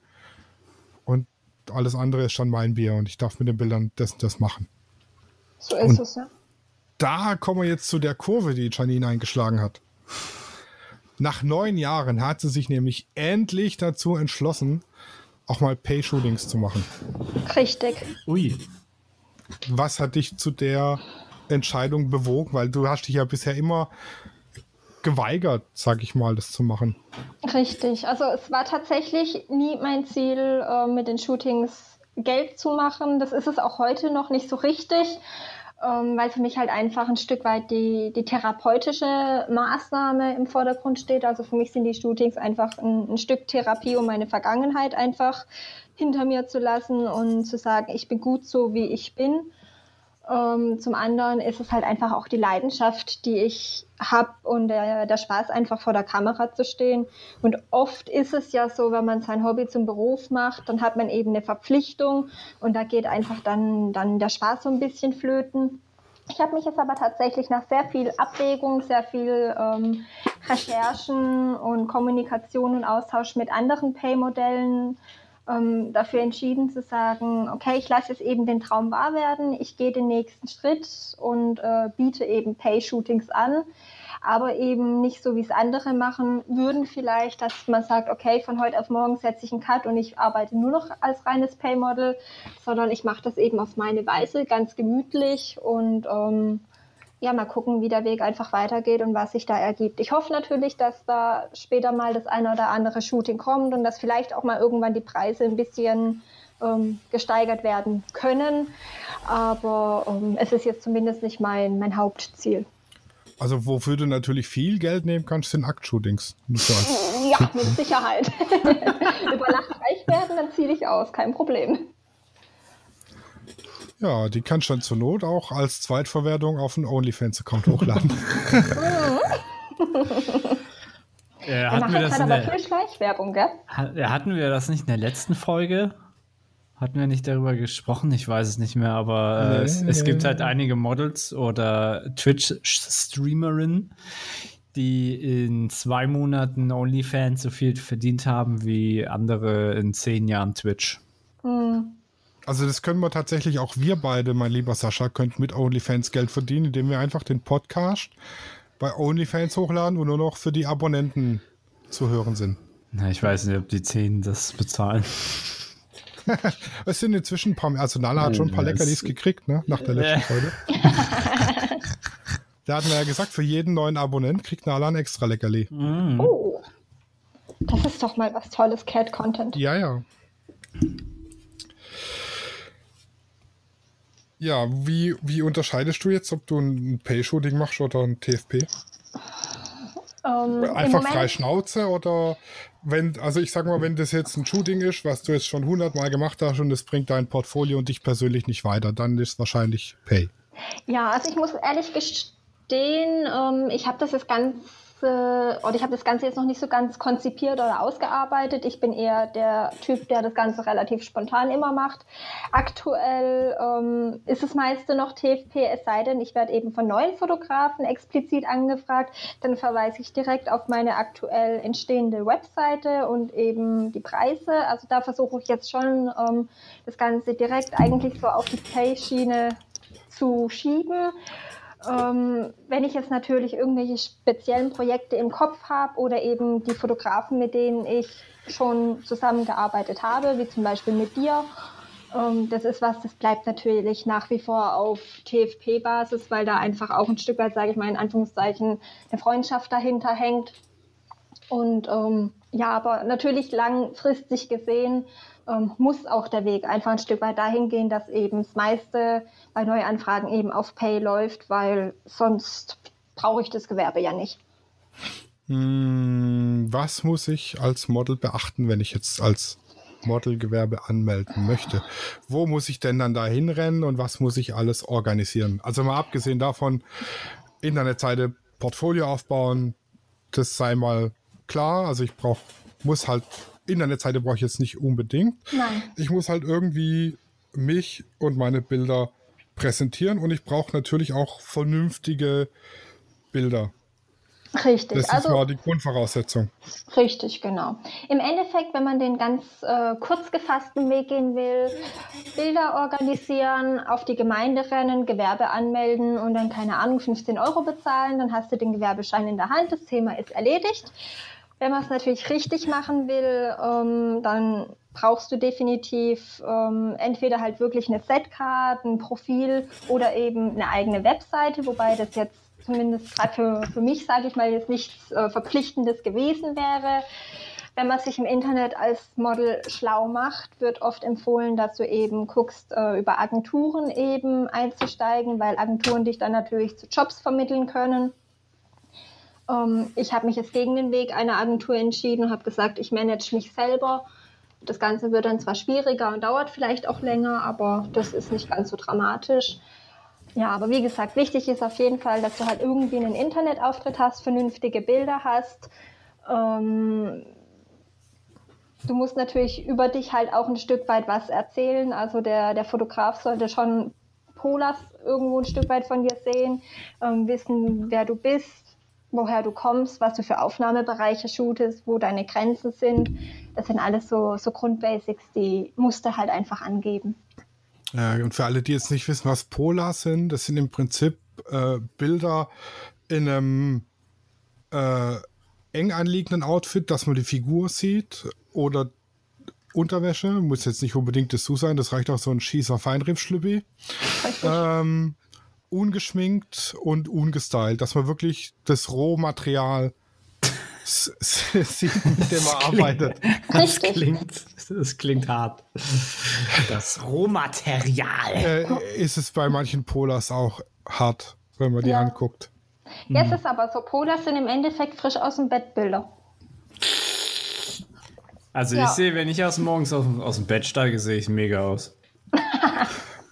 und alles andere ist schon mein Bier und ich darf mit den Bildern das das machen. So ist und es, ja. Da kommen wir jetzt zu der Kurve, die Janine eingeschlagen hat. Nach neun Jahren hat sie sich nämlich endlich dazu entschlossen, auch mal Pay-Shootings zu machen. Richtig. Ui. Was hat dich zu der Entscheidung bewogen? Weil du hast dich ja bisher immer geweigert, sag ich mal, das zu machen. Richtig. Also es war tatsächlich nie mein Ziel, äh, mit den Shootings Geld zu machen. Das ist es auch heute noch nicht so richtig ähm, weil für mich halt einfach ein Stück weit die, die therapeutische Maßnahme im Vordergrund steht. Also für mich sind die Shootings einfach ein, ein Stück Therapie, um meine Vergangenheit einfach hinter mir zu lassen und zu sagen, ich bin gut so, wie ich bin. Ähm, zum anderen ist es halt einfach auch die Leidenschaft, die ich habe und der, der, Spaß einfach vor der Kamera zu stehen. Und oft ist es ja so, wenn man sein Hobby zum Beruf macht, dann hat man eben eine Verpflichtung und da geht einfach dann, dann der Spaß so ein bisschen flöten. Ich habe mich jetzt aber tatsächlich nach sehr viel Abwägung, sehr viel ähm, Recherchen und Kommunikation und Austausch mit anderen Pay-Modellen ähm, dafür entschieden zu sagen, okay, ich lasse jetzt eben den Traum wahr werden, ich gehe den nächsten Schritt und äh, biete eben Pay-Shootings an, aber eben nicht so, wie es andere machen würden vielleicht, dass man sagt, okay, von heute auf morgen setze ich einen Cut und ich arbeite nur noch als reines Pay-Model, sondern ich mache das eben auf meine Weise, ganz gemütlich und ähm, ja, mal gucken, wie der Weg einfach weitergeht und was sich da ergibt. Ich hoffe natürlich, dass da später mal das eine oder andere Shooting kommt und dass vielleicht auch mal irgendwann die Preise ein bisschen ähm, gesteigert werden können. Aber ähm, es ist jetzt zumindest nicht mein, mein Hauptziel. Also wofür du natürlich viel Geld nehmen kannst, sind Aktshootings. Ja, mit Sicherheit. Über Nacht reich werden, dann ziehe ich aus, kein Problem. Ja, die kannst du dann zur Not auch als Zweitverwertung auf einen OnlyFans-Account hochladen. äh, hatten wir das in der, Schleichwerbung, gell? Hatten wir das nicht in der letzten Folge? Hatten wir nicht darüber gesprochen? Ich weiß es nicht mehr, aber äh, nee, es, es, gibt halt einige Models oder Twitch-Streamerinnen, die in zwei Monaten OnlyFans so viel verdient haben wie andere in zehn Jahren Twitch. Hm. Also das können wir tatsächlich auch wir beide, mein lieber Sascha, könnten mit OnlyFans Geld verdienen, indem wir einfach den Podcast bei OnlyFans hochladen und nur noch für die Abonnenten zu hören sind. Na, ich weiß nicht, ob die 10 das bezahlen. es sind inzwischen ein paar, also Nala hat schon ein paar Leckerlis gekriegt, ne, nach der letzten Folge. da hatten wir ja gesagt, für jeden neuen Abonnent kriegt Nala ein extra Leckerli. Mhm. Oh, das ist doch mal was tolles Cat-Content. Ja, ja. Ja, wie, wie unterscheidest du jetzt, ob du ein Pay-Shooting machst oder ein TFP? Um, ähm, Einfach frei Schnauze oder wenn, also ich sag mal, wenn das jetzt ein Shooting ist, was du jetzt schon hundertmal gemacht hast und es bringt dein Portfolio und dich persönlich nicht weiter, dann ist es wahrscheinlich Pay. Ja, also ich muss ehrlich gestehen, ähm, ich habe das jetzt ganz oder ich habe das Ganze jetzt noch nicht so ganz konzipiert oder ausgearbeitet. Ich bin eher der Typ, der das Ganze relativ spontan immer macht. Aktuell ähm, ist das meiste noch TFP, es sei denn, ich werde eben von neuen Fotografen explizit angefragt. Dann verweise ich direkt auf meine aktuell entstehende Webseite und eben die Preise. Also da versuche ich jetzt schon ähm, das Ganze direkt eigentlich so auf die Pay-Schiene zu schieben. Ähm, wenn ich jetzt natürlich irgendwelche speziellen Projekte im Kopf habe oder eben die Fotografen, mit denen ich schon zusammengearbeitet habe, wie zum Beispiel mit dir, ähm, das ist was, das bleibt natürlich nach wie vor auf TFP-Basis, weil da einfach auch ein Stück weit, sage ich mal in Anführungszeichen, eine Freundschaft dahinter hängt. Und ähm, ja, aber natürlich langfristig gesehen ähm, muss auch der Weg einfach ein Stück weit dahin gehen, dass eben das meiste bei Neuanfragen eben auf Pay läuft, weil sonst brauche ich das Gewerbe ja nicht. Hm, was muss ich als Model beachten, wenn ich jetzt als Modelgewerbe anmelden möchte? Wo muss ich denn dann da hinrennen und was muss ich alles organisieren? Also mal abgesehen davon, Internetseite, Portfolio aufbauen, das sei mal klar. Also ich brauche, muss halt Internetseite brauche ich jetzt nicht unbedingt. Nein. Ich muss halt irgendwie mich und meine Bilder präsentieren und ich brauche natürlich auch vernünftige Bilder. Richtig. Das ist also, die Grundvoraussetzung. Richtig, genau. Im Endeffekt, wenn man den ganz äh, kurz gefassten Weg gehen will, Bilder organisieren, auf die Gemeinde rennen, Gewerbe anmelden und dann, keine Ahnung, 15 Euro bezahlen, dann hast du den Gewerbeschein in der Hand, das Thema ist erledigt. Wenn man es natürlich richtig machen will, ähm, dann brauchst du definitiv ähm, entweder halt wirklich eine Setcard, ein Profil oder eben eine eigene Webseite, wobei das jetzt zumindest gerade für, für mich, sage ich mal, jetzt nichts äh, Verpflichtendes gewesen wäre. Wenn man sich im Internet als Model schlau macht, wird oft empfohlen, dass du eben guckst, äh, über Agenturen eben einzusteigen, weil Agenturen dich dann natürlich zu Jobs vermitteln können. Ähm, ich habe mich jetzt gegen den Weg einer Agentur entschieden und habe gesagt, ich manage mich selber. Das Ganze wird dann zwar schwieriger und dauert vielleicht auch länger, aber das ist nicht ganz so dramatisch. Ja, aber wie gesagt, wichtig ist auf jeden Fall, dass du halt irgendwie einen Internetauftritt hast, vernünftige Bilder hast. Ähm, du musst natürlich über dich halt auch ein Stück weit was erzählen. Also der, der Fotograf sollte schon Polas irgendwo ein Stück weit von dir sehen, ähm, wissen, wer du bist, woher du kommst, was du für Aufnahmebereiche shootest, wo deine Grenzen sind. Das sind alles so, so Grundbasics, die musst du halt einfach angeben. Ja, und für alle, die jetzt nicht wissen, was Polar sind, das sind im Prinzip äh, Bilder in einem äh, eng anliegenden Outfit, dass man die Figur sieht oder Unterwäsche, muss jetzt nicht unbedingt das so sein, das reicht auch so ein Schießer Feinriffschlüppi. Ähm, ungeschminkt und ungestylt, dass man wirklich das Rohmaterial sieht, mit dem man arbeitet. Das klingt, das klingt hart. Das Rohmaterial. Äh, ist es bei manchen Polars auch hart, wenn man die ja. anguckt. Jetzt hm. ist aber so, Polars sind im Endeffekt frisch aus dem Bett Bilder. Also ja. ich sehe, wenn ich aus morgens aus, aus dem Bett steige, sehe ich mega aus.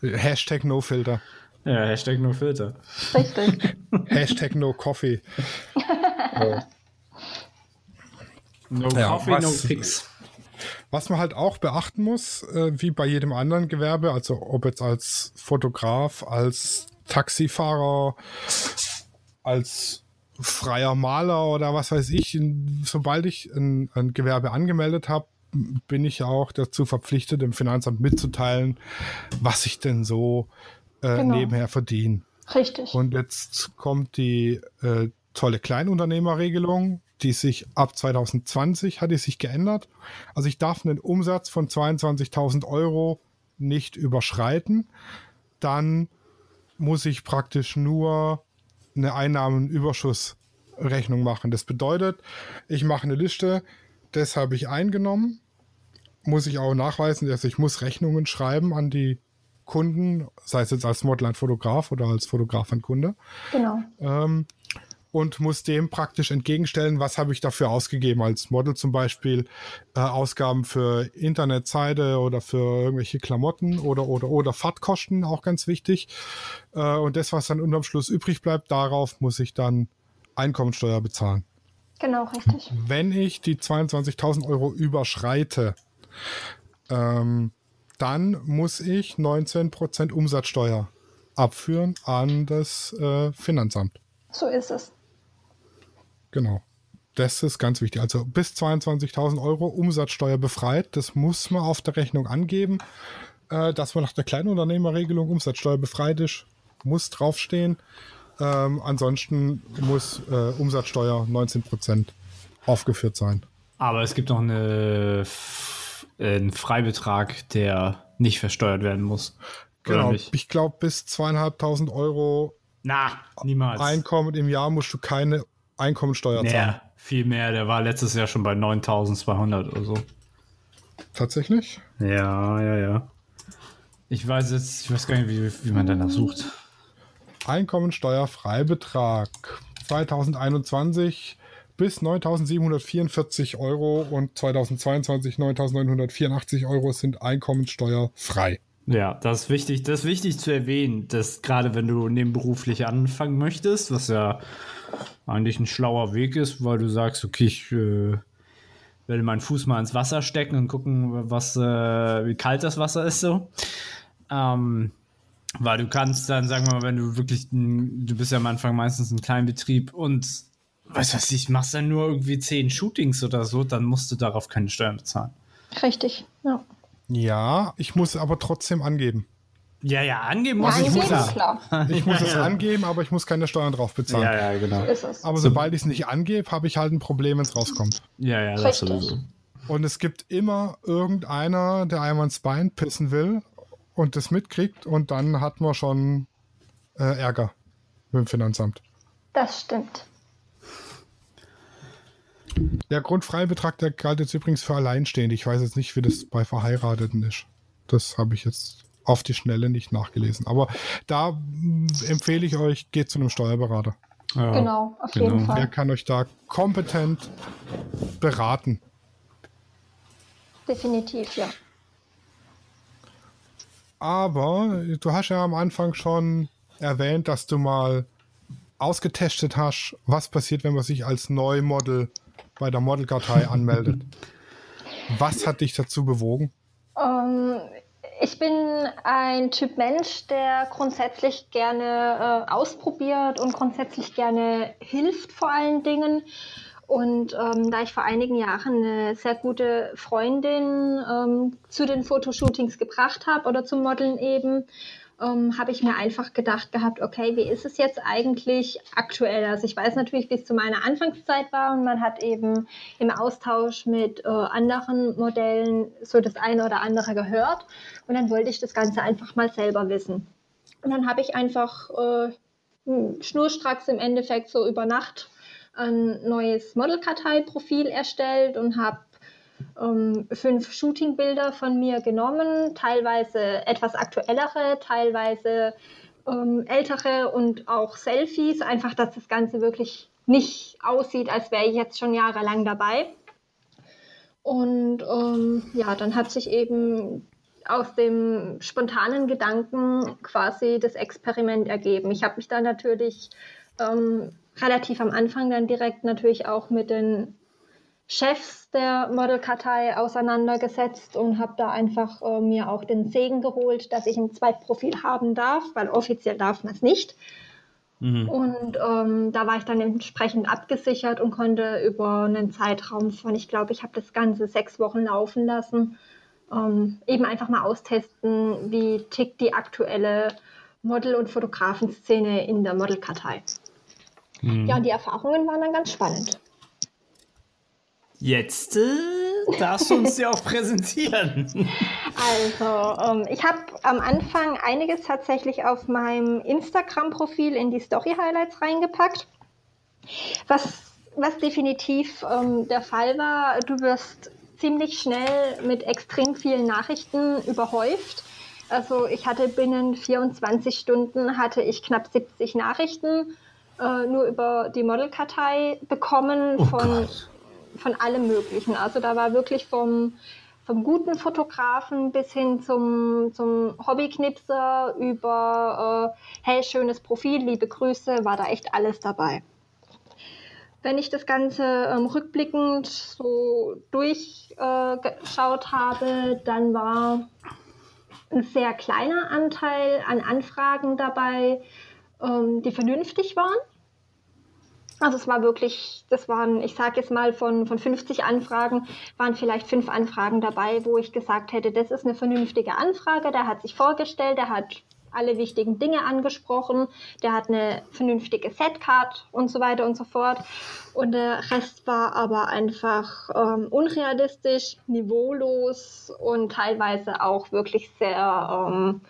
Hashtag NoFilter. Ja, Hashtag no Filter. Richtig. Hashtag no Coffee. no ja, Coffee, was, no Fix. Was man halt auch beachten muss, äh, wie bei jedem anderen Gewerbe, also ob jetzt als Fotograf, als Taxifahrer, als freier Maler oder was weiß ich, sobald ich ein, ein Gewerbe angemeldet habe, bin ich auch dazu verpflichtet, dem Finanzamt mitzuteilen, was ich denn so äh, genau. nebenher verdiene. Richtig. Und jetzt kommt die äh, tolle Kleinunternehmerregelung, die sich ab 2020 hat die sich geändert. Also ich darf einen Umsatz von 22.000 Euro nicht überschreiten. Dann muss ich praktisch nur eine Einnahmenüberschussrechnung machen. Das bedeutet, ich mache eine Liste, das habe ich eingenommen, muss ich auch nachweisen, dass ich muss Rechnungen schreiben an die Kunden, sei es jetzt als Model an Fotograf oder als Fotograf an Kunde. Genau. Ähm, und muss dem praktisch entgegenstellen, was habe ich dafür ausgegeben als Model zum Beispiel äh, Ausgaben für Internetseite oder für irgendwelche Klamotten oder oder oder Fahrtkosten auch ganz wichtig äh, und das was dann unterm Schluss übrig bleibt darauf muss ich dann Einkommensteuer bezahlen. Genau richtig. Wenn ich die 22.000 Euro überschreite, ähm, dann muss ich 19% Umsatzsteuer abführen an das äh, Finanzamt. So ist es. Genau. Das ist ganz wichtig. Also bis 22.000 Euro Umsatzsteuer befreit. Das muss man auf der Rechnung angeben, äh, dass man nach der Kleinunternehmerregelung Umsatzsteuer befreit ist. Muss draufstehen. Ähm, ansonsten muss äh, Umsatzsteuer 19% aufgeführt sein. Aber es gibt noch eine, einen Freibetrag, der nicht versteuert werden muss. Genau. Ich glaube, bis zweieinhalbtausend Euro Na, niemals. Einkommen im Jahr musst du keine Einkommensteuer zahlen. Viel mehr, der war letztes Jahr schon bei 9200 oder so. Tatsächlich? Ja, ja, ja. Ich weiß jetzt, ich weiß gar nicht, wie, wie man danach sucht. Einkommensteuerfreibetrag 2021 bis 9.744 Euro und 2022 9.984 Euro sind einkommenssteuerfrei. Ja, das ist wichtig, das ist wichtig zu erwähnen, dass gerade wenn du nebenberuflich anfangen möchtest, was ja eigentlich ein schlauer Weg ist, weil du sagst, okay, ich äh, werde meinen Fuß mal ins Wasser stecken und gucken, was, äh, wie kalt das Wasser ist so. Ähm, weil du kannst dann, sagen wir mal, wenn du wirklich, du bist ja am Anfang meistens ein Kleinbetrieb und weißt was ich, machst dann nur irgendwie zehn Shootings oder so, dann musst du darauf keine Steuern bezahlen. Richtig, ja. Ja, ich muss aber trotzdem angeben. Ja, ja, angeben muss ja, ich. Muss klar. Ich muss es angeben, aber ich muss keine Steuern drauf bezahlen. Ja, ja, genau. So aber sobald ich es nicht angebe, habe ich halt ein Problem, wenn es rauskommt. Ja, ja, das Richtig. sowieso. Und es gibt immer irgendeiner, der einmal ins Bein pissen will und das mitkriegt und dann hat man schon äh, Ärger mit dem Finanzamt. Das stimmt. Der Grundfreibetrag, der galt jetzt übrigens für Alleinstehende. Ich weiß jetzt nicht, wie das bei Verheirateten ist. Das habe ich jetzt auf die Schnelle nicht nachgelesen. Aber da mh, empfehle ich euch, geht zu einem Steuerberater. Ja, Genau, auf genau. jeden Der Fall. kann euch da kompetent beraten. Definitiv, ja. Aber du hast ja am Anfang schon erwähnt, dass du mal ausgetestet hast, was passiert, wenn man sich als Neumodel bei der Modelkartei anmeldet. Was hat dich dazu bewogen? Ähm, ich bin ein Typ Mensch, der grundsätzlich gerne äh, ausprobiert und grundsätzlich gerne hilft vor allen Dingen. Und ähm, da ich vor einigen Jahren eine sehr gute Freundin ähm, zu den Fotoshootings gebracht habe oder zum Modeln eben, ähm, habe ich mir einfach gedacht gehabt, okay, wie ist es jetzt eigentlich aktuell? Also ich weiß natürlich, wie es zu meiner Anfangszeit war und man hat eben im Austausch mit äh, anderen Modellen so das eine oder andere gehört und dann wollte ich das Ganze einfach mal selber wissen. Und dann habe ich einfach äh, hm, schnurstracks im Endeffekt so über Nacht ein neues Modelkarteiprofil erstellt und habe ähm, fünf Shootingbilder von mir genommen, teilweise etwas aktuellere, teilweise ähm, ältere und auch Selfies, einfach, dass das Ganze wirklich nicht aussieht, als wäre ich jetzt schon jahrelang dabei. Und ähm, ja, dann hat sich eben aus dem spontanen Gedanken quasi das Experiment ergeben. Ich habe mich dann natürlich ähm, relativ am Anfang dann direkt natürlich auch mit den Chefs der Modelkartei auseinandergesetzt und habe da einfach äh, mir auch den Segen geholt, dass ich ein Zweitprofil haben darf, weil offiziell darf man es nicht. Mhm. Und ähm, da war ich dann entsprechend abgesichert und konnte über einen Zeitraum von, ich glaube, ich habe das Ganze sechs Wochen laufen lassen, ähm, eben einfach mal austesten, wie tickt die aktuelle Model- und Fotografenszene in der Modelkartei. Mhm. Ja, und die Erfahrungen waren dann ganz spannend. Jetzt äh, darfst du uns ja auch präsentieren. Also, ähm, ich habe am Anfang einiges tatsächlich auf meinem Instagram-Profil in die Story-Highlights reingepackt. Was, was definitiv ähm, der Fall war, du wirst ziemlich schnell mit extrem vielen Nachrichten überhäuft. Also ich hatte binnen 24 Stunden hatte ich knapp 70 Nachrichten äh, nur über die Modelkartei bekommen oh von Gott von allem Möglichen. Also da war wirklich vom, vom guten Fotografen bis hin zum, zum Hobbyknipser über, äh, hey, schönes Profil, liebe Grüße, war da echt alles dabei. Wenn ich das Ganze ähm, rückblickend so durchgeschaut äh, habe, dann war ein sehr kleiner Anteil an Anfragen dabei, ähm, die vernünftig waren. Also es war wirklich, das waren, ich sage jetzt mal, von, von 50 Anfragen waren vielleicht fünf Anfragen dabei, wo ich gesagt hätte, das ist eine vernünftige Anfrage, der hat sich vorgestellt, der hat alle wichtigen Dinge angesprochen. Der hat eine vernünftige Setcard und so weiter und so fort. Und der Rest war aber einfach ähm, unrealistisch, niveaulos und teilweise auch wirklich sehr, ähm,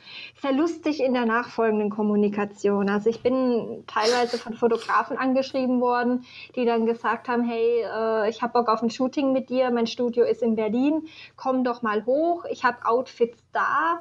sehr lustig in der nachfolgenden Kommunikation. Also ich bin teilweise von Fotografen angeschrieben worden, die dann gesagt haben, hey, äh, ich habe Bock auf ein Shooting mit dir, mein Studio ist in Berlin, komm doch mal hoch, ich habe Outfits da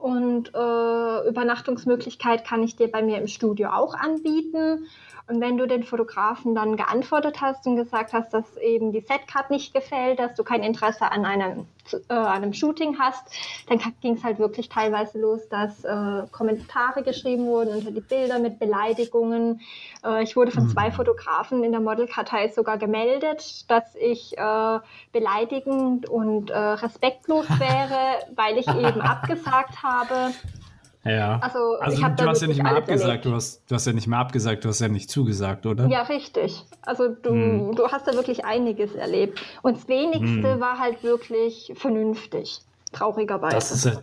und äh, Übernachtungsmöglichkeit kann ich dir bei mir im Studio auch anbieten. Und wenn du den Fotografen dann geantwortet hast und gesagt hast, dass eben die Setcard nicht gefällt, dass du kein Interesse an einem, äh, einem Shooting hast, dann ging es halt wirklich teilweise los, dass äh, Kommentare geschrieben wurden unter die Bilder mit Beleidigungen. Äh, ich wurde von mhm. zwei Fotografen in der Modelkartei sogar gemeldet, dass ich äh, beleidigend und äh, respektlos wäre, weil ich eben abgesagt habe. Ja. Also, also du hast ja nicht mehr abgesagt, du hast, du hast ja nicht mehr abgesagt, du hast ja nicht zugesagt, oder? Ja, richtig. Also du, hm. du hast da wirklich einiges erlebt. Und das wenigste hm. war halt wirklich vernünftig, traurigerweise. Das ist, halt,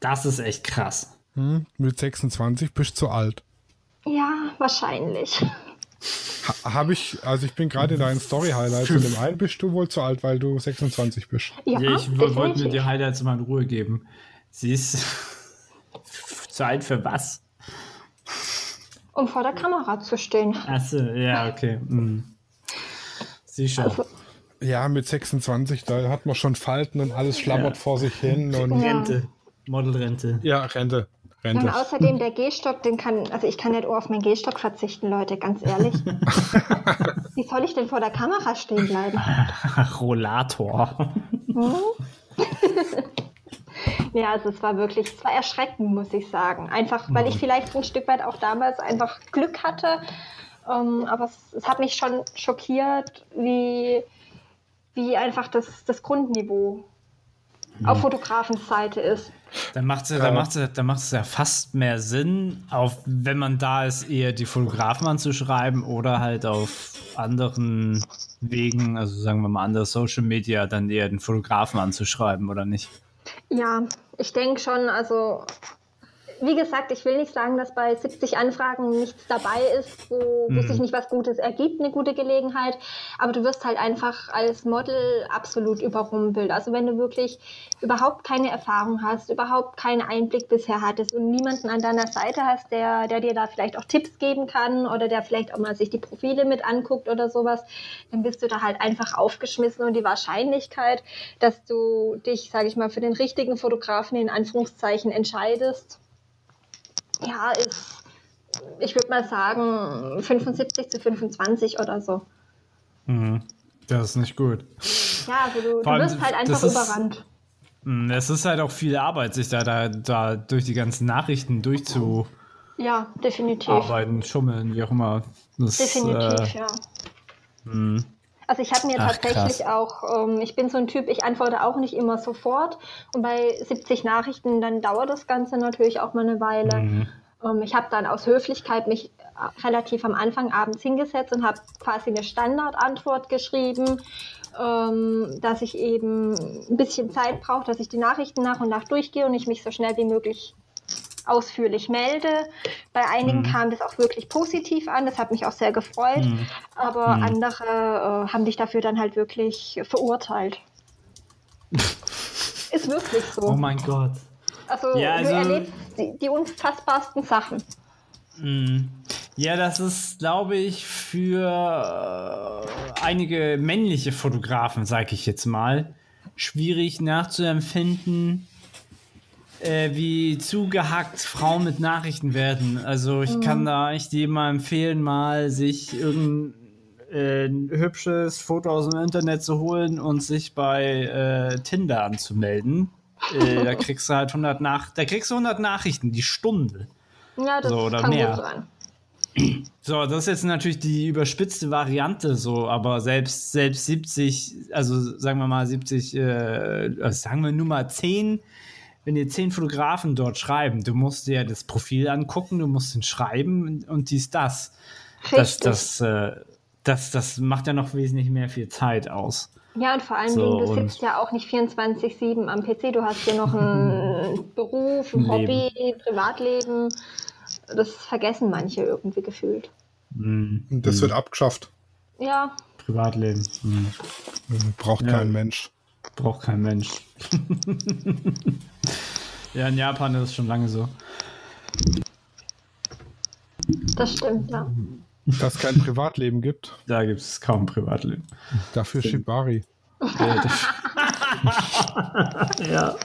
das ist echt krass. Hm, mit 26 bist du zu alt. Ja, wahrscheinlich. Ha, Habe ich, also ich bin gerade in deinen Story-Highlights und dem einen bist du wohl zu alt, weil du 26 bist. Ja, ja ich wollte mir die Highlights mal in Ruhe geben. Sie ist zu alt für was? Um vor der Kamera zu stehen. Achso, ja, okay. Hm. Sieh schon. Also, ja, mit 26, da hat man schon Falten und alles schlammert ja. vor sich hin. Und Rente. Modelrente. Ja, Rente. Rente. Und außerdem der Gehstock, den kann, also ich kann nicht auf meinen Gehstock verzichten, Leute, ganz ehrlich. Wie soll ich denn vor der Kamera stehen bleiben? Rollator. Hm? Ja, also es war wirklich, es war erschreckend, muss ich sagen. Einfach, weil ich mhm. vielleicht ein Stück weit auch damals einfach Glück hatte. Ähm, aber es, es, hat mich schon schockiert, wie, wie einfach das, das Grundniveau mhm. auf Fotografenseite ist. Dann macht es ja, dann macht's, dann macht's ja fast mehr Sinn, auf, wenn man da ist, eher die Fotografen anzuschreiben oder halt auf anderen Wegen, also sagen wir mal andere Social Media, dann eher den Fotografen anzuschreiben, oder nicht? Ja, ich denke schon, also wie gesagt, ich will nicht sagen, dass bei 70 Anfragen nichts dabei ist, wo, wo mhm. sich nicht was Gutes ergibt, eine gute Gelegenheit. Aber du wirst halt einfach als Model absolut überrumpelt. Also wenn du wirklich überhaupt keine Erfahrung hast, überhaupt keinen Einblick bisher hattest und niemanden an deiner Seite hast, der, der dir da vielleicht auch Tipps geben kann oder der vielleicht auch mal sich die Profile mit anguckt oder sowas, dann bist du da halt einfach aufgeschmissen und die Wahrscheinlichkeit, dass du dich, sage ich mal, für den richtigen Fotografen in Anführungszeichen entscheidest, ja, ist, ich würde mal sagen, 75 zu 25 oder so. Mhm. Das ist nicht gut. Ja, also du, du wirst halt einfach überrannt. Hm, es ist halt auch viel Arbeit, sich da, da, da durch die ganzen Nachrichten durchzu. Ja, definitiv. Arbeiten, schummeln, wie auch immer. Das, definitiv, äh, ja. Mh. Also ich habe mir Ach, tatsächlich krass. auch, ähm, ich bin so ein Typ, ich antworte auch nicht immer sofort. Und bei 70 Nachrichten, dann dauert das Ganze natürlich auch mal eine Weile. Mhm. Ähm, ich habe dann aus Höflichkeit mich relativ am Anfang abends hingesetzt und habe quasi eine Standardantwort geschrieben, ähm, dass ich eben ein bisschen Zeit brauche, dass ich die Nachrichten nach und nach durchgehe und ich mich so schnell wie möglich ausführlich melde. Bei einigen mhm. kam das auch wirklich positiv an, das hat mich auch sehr gefreut, mhm. aber mhm. andere äh, haben dich dafür dann halt wirklich verurteilt. Ist wirklich so. Oh mein Gott. Also, ja, also du erlebst die, die unfassbarsten Sachen. Mhm. Ja, das ist, glaube ich, für äh, einige männliche Fotografen, sage ich jetzt mal, schwierig nachzuempfinden, äh, wie zugehackt Frauen mit Nachrichten werden. Also ich mhm. kann da echt jedem mal empfehlen, mal sich irgendein äh, hübsches Foto aus dem Internet zu holen und sich bei äh, Tinder anzumelden. Äh, da kriegst du halt 100 nach, da kriegst du 100 Nachrichten die Stunde. Ja, das so, oder kann mehr. gut sein. So, das ist jetzt natürlich die überspitzte Variante, so, aber selbst, selbst 70, also sagen wir mal 70, äh, also sagen wir nur mal 10 wenn dir zehn Fotografen dort schreiben, du musst dir das Profil angucken, du musst ihn schreiben und dies, das. Das, das, äh, das, das macht ja noch wesentlich mehr viel Zeit aus. Ja, und vor allen so, Dingen, du sitzt ja auch nicht 24-7 am PC, du hast ja noch einen Beruf, ein Hobby, Leben. Privatleben. Das vergessen manche irgendwie gefühlt. Mhm. Das wird abgeschafft. Ja. Privatleben. Mhm. Braucht ja. kein Mensch. Braucht kein Mensch. ja, in Japan ist es schon lange so. Das stimmt, ja. Dass es kein Privatleben gibt. Da gibt es kaum Privatleben. Dafür stimmt. Shibari. ja.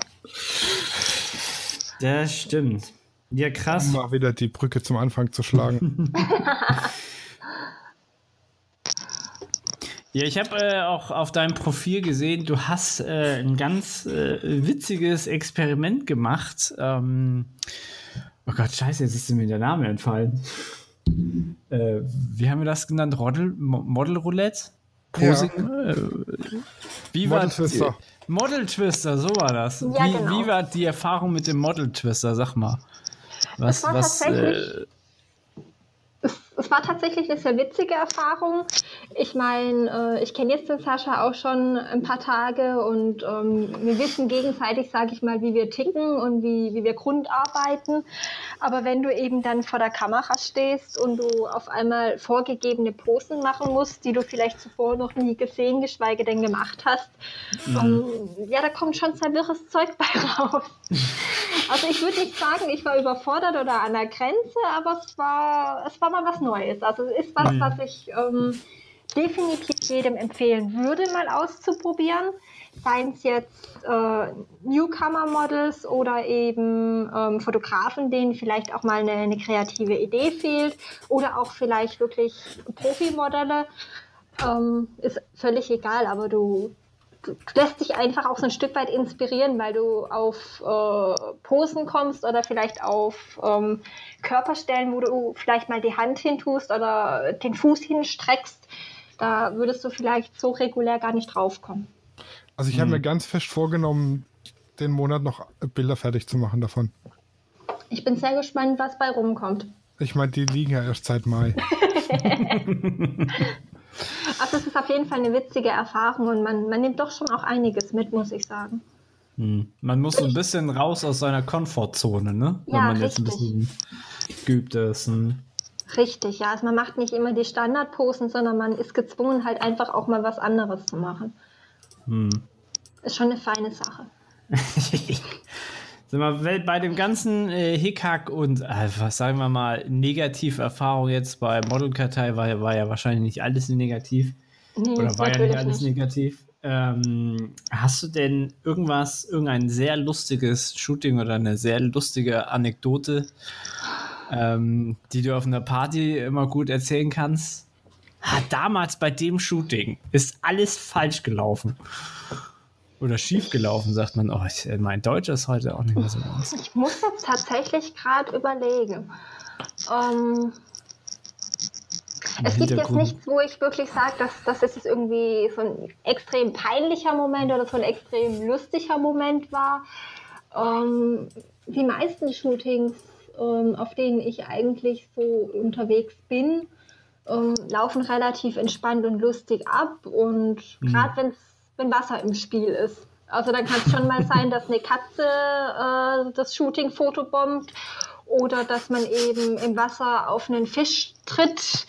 Das stimmt. Ja, krass. Um mal wieder die Brücke zum Anfang zu schlagen. Ja, ich habe äh, auch auf deinem Profil gesehen, du hast äh, ein ganz äh, witziges Experiment gemacht. Ähm, oh Gott, scheiße, jetzt ist mir der Name entfallen. Äh, wie haben wir das genannt? Model, Model Roulette? Posing? Ja. Äh, wie Model Twister. Model Twister, so war das. Ja, wie, genau. wie war die Erfahrung mit dem Model Twister? Sag mal. Was, was, äh, es war tatsächlich eine sehr witzige Erfahrung. Ich meine, äh, ich kenne jetzt den Sascha auch schon ein paar Tage und ähm, wir wissen gegenseitig, sage ich mal, wie wir ticken und wie, wie wir grundarbeiten. Aber wenn du eben dann vor der Kamera stehst und du auf einmal vorgegebene Posen machen musst, die du vielleicht zuvor noch nie gesehen, geschweige denn gemacht hast, mhm. ähm, ja, da kommt schon sehr wirres Zeug bei raus. Also ich würde nicht sagen, ich war überfordert oder an der Grenze, aber es war, es war mal was Neues. Also es ist was, mhm. was ich ähm, definitiv jedem empfehlen würde, mal auszuprobieren. Seien es jetzt äh, Newcomer-Models oder eben ähm, Fotografen, denen vielleicht auch mal eine, eine, kreative Idee fehlt oder auch vielleicht wirklich Profimodelle. Ähm, ist völlig egal, aber du lässt dich einfach auch so ein Stück weit inspirieren, weil du auf äh, Posen kommst oder vielleicht auf ähm, Körperstellen, wo du vielleicht mal die Hand hintust oder den Fuß hinstreckst. Da würdest du vielleicht so regulär gar nicht draufkommen. Also ich hm. habe mir ganz fest vorgenommen, den Monat noch Bilder fertig zu machen davon. Ich bin sehr gespannt, was bei rumkommt. Ich meine, die liegen ja erst seit Mai. Also es ist auf jeden Fall eine witzige Erfahrung und man, man nimmt doch schon auch einiges mit, muss ich sagen. Hm. Man muss so ein bisschen raus aus seiner Komfortzone, ne? Ja, Wenn man jetzt ein bisschen geübt ist. Hm. Richtig, ja. Also man macht nicht immer die Standardposen, sondern man ist gezwungen, halt einfach auch mal was anderes zu machen. Hm. Ist schon eine feine Sache. Sag mal, bei dem ganzen äh, Hickhack und, äh, was sagen wir mal, Negativerfahrung jetzt bei Modelkartei war, war ja wahrscheinlich nicht alles negativ. Nee, Oder war ja nicht alles nicht. negativ. Ähm, hast du denn irgendwas, irgendein sehr lustiges Shooting oder eine sehr lustige Anekdote, ähm, die du auf einer Party immer gut erzählen kannst? Ha, damals bei dem Shooting ist alles falsch gelaufen oder schief gelaufen, sagt man. Oh, ich, mein Deutsch ist heute auch nicht mehr so aus. Ich muss jetzt tatsächlich gerade überlegen. Ähm, es gibt jetzt nichts, wo ich wirklich sage, dass das ist irgendwie so ein extrem peinlicher Moment oder so ein extrem lustiger Moment war. Ähm, die meisten Shootings ähm, auf denen ich eigentlich so unterwegs bin, ähm, laufen relativ entspannt und lustig ab. Und Mhm. gerade wenn Wasser im Spiel ist. Also dann kann es schon mal sein, dass eine Katze äh, das Shooting fotobombt oder dass man eben im Wasser auf einen Fisch tritt.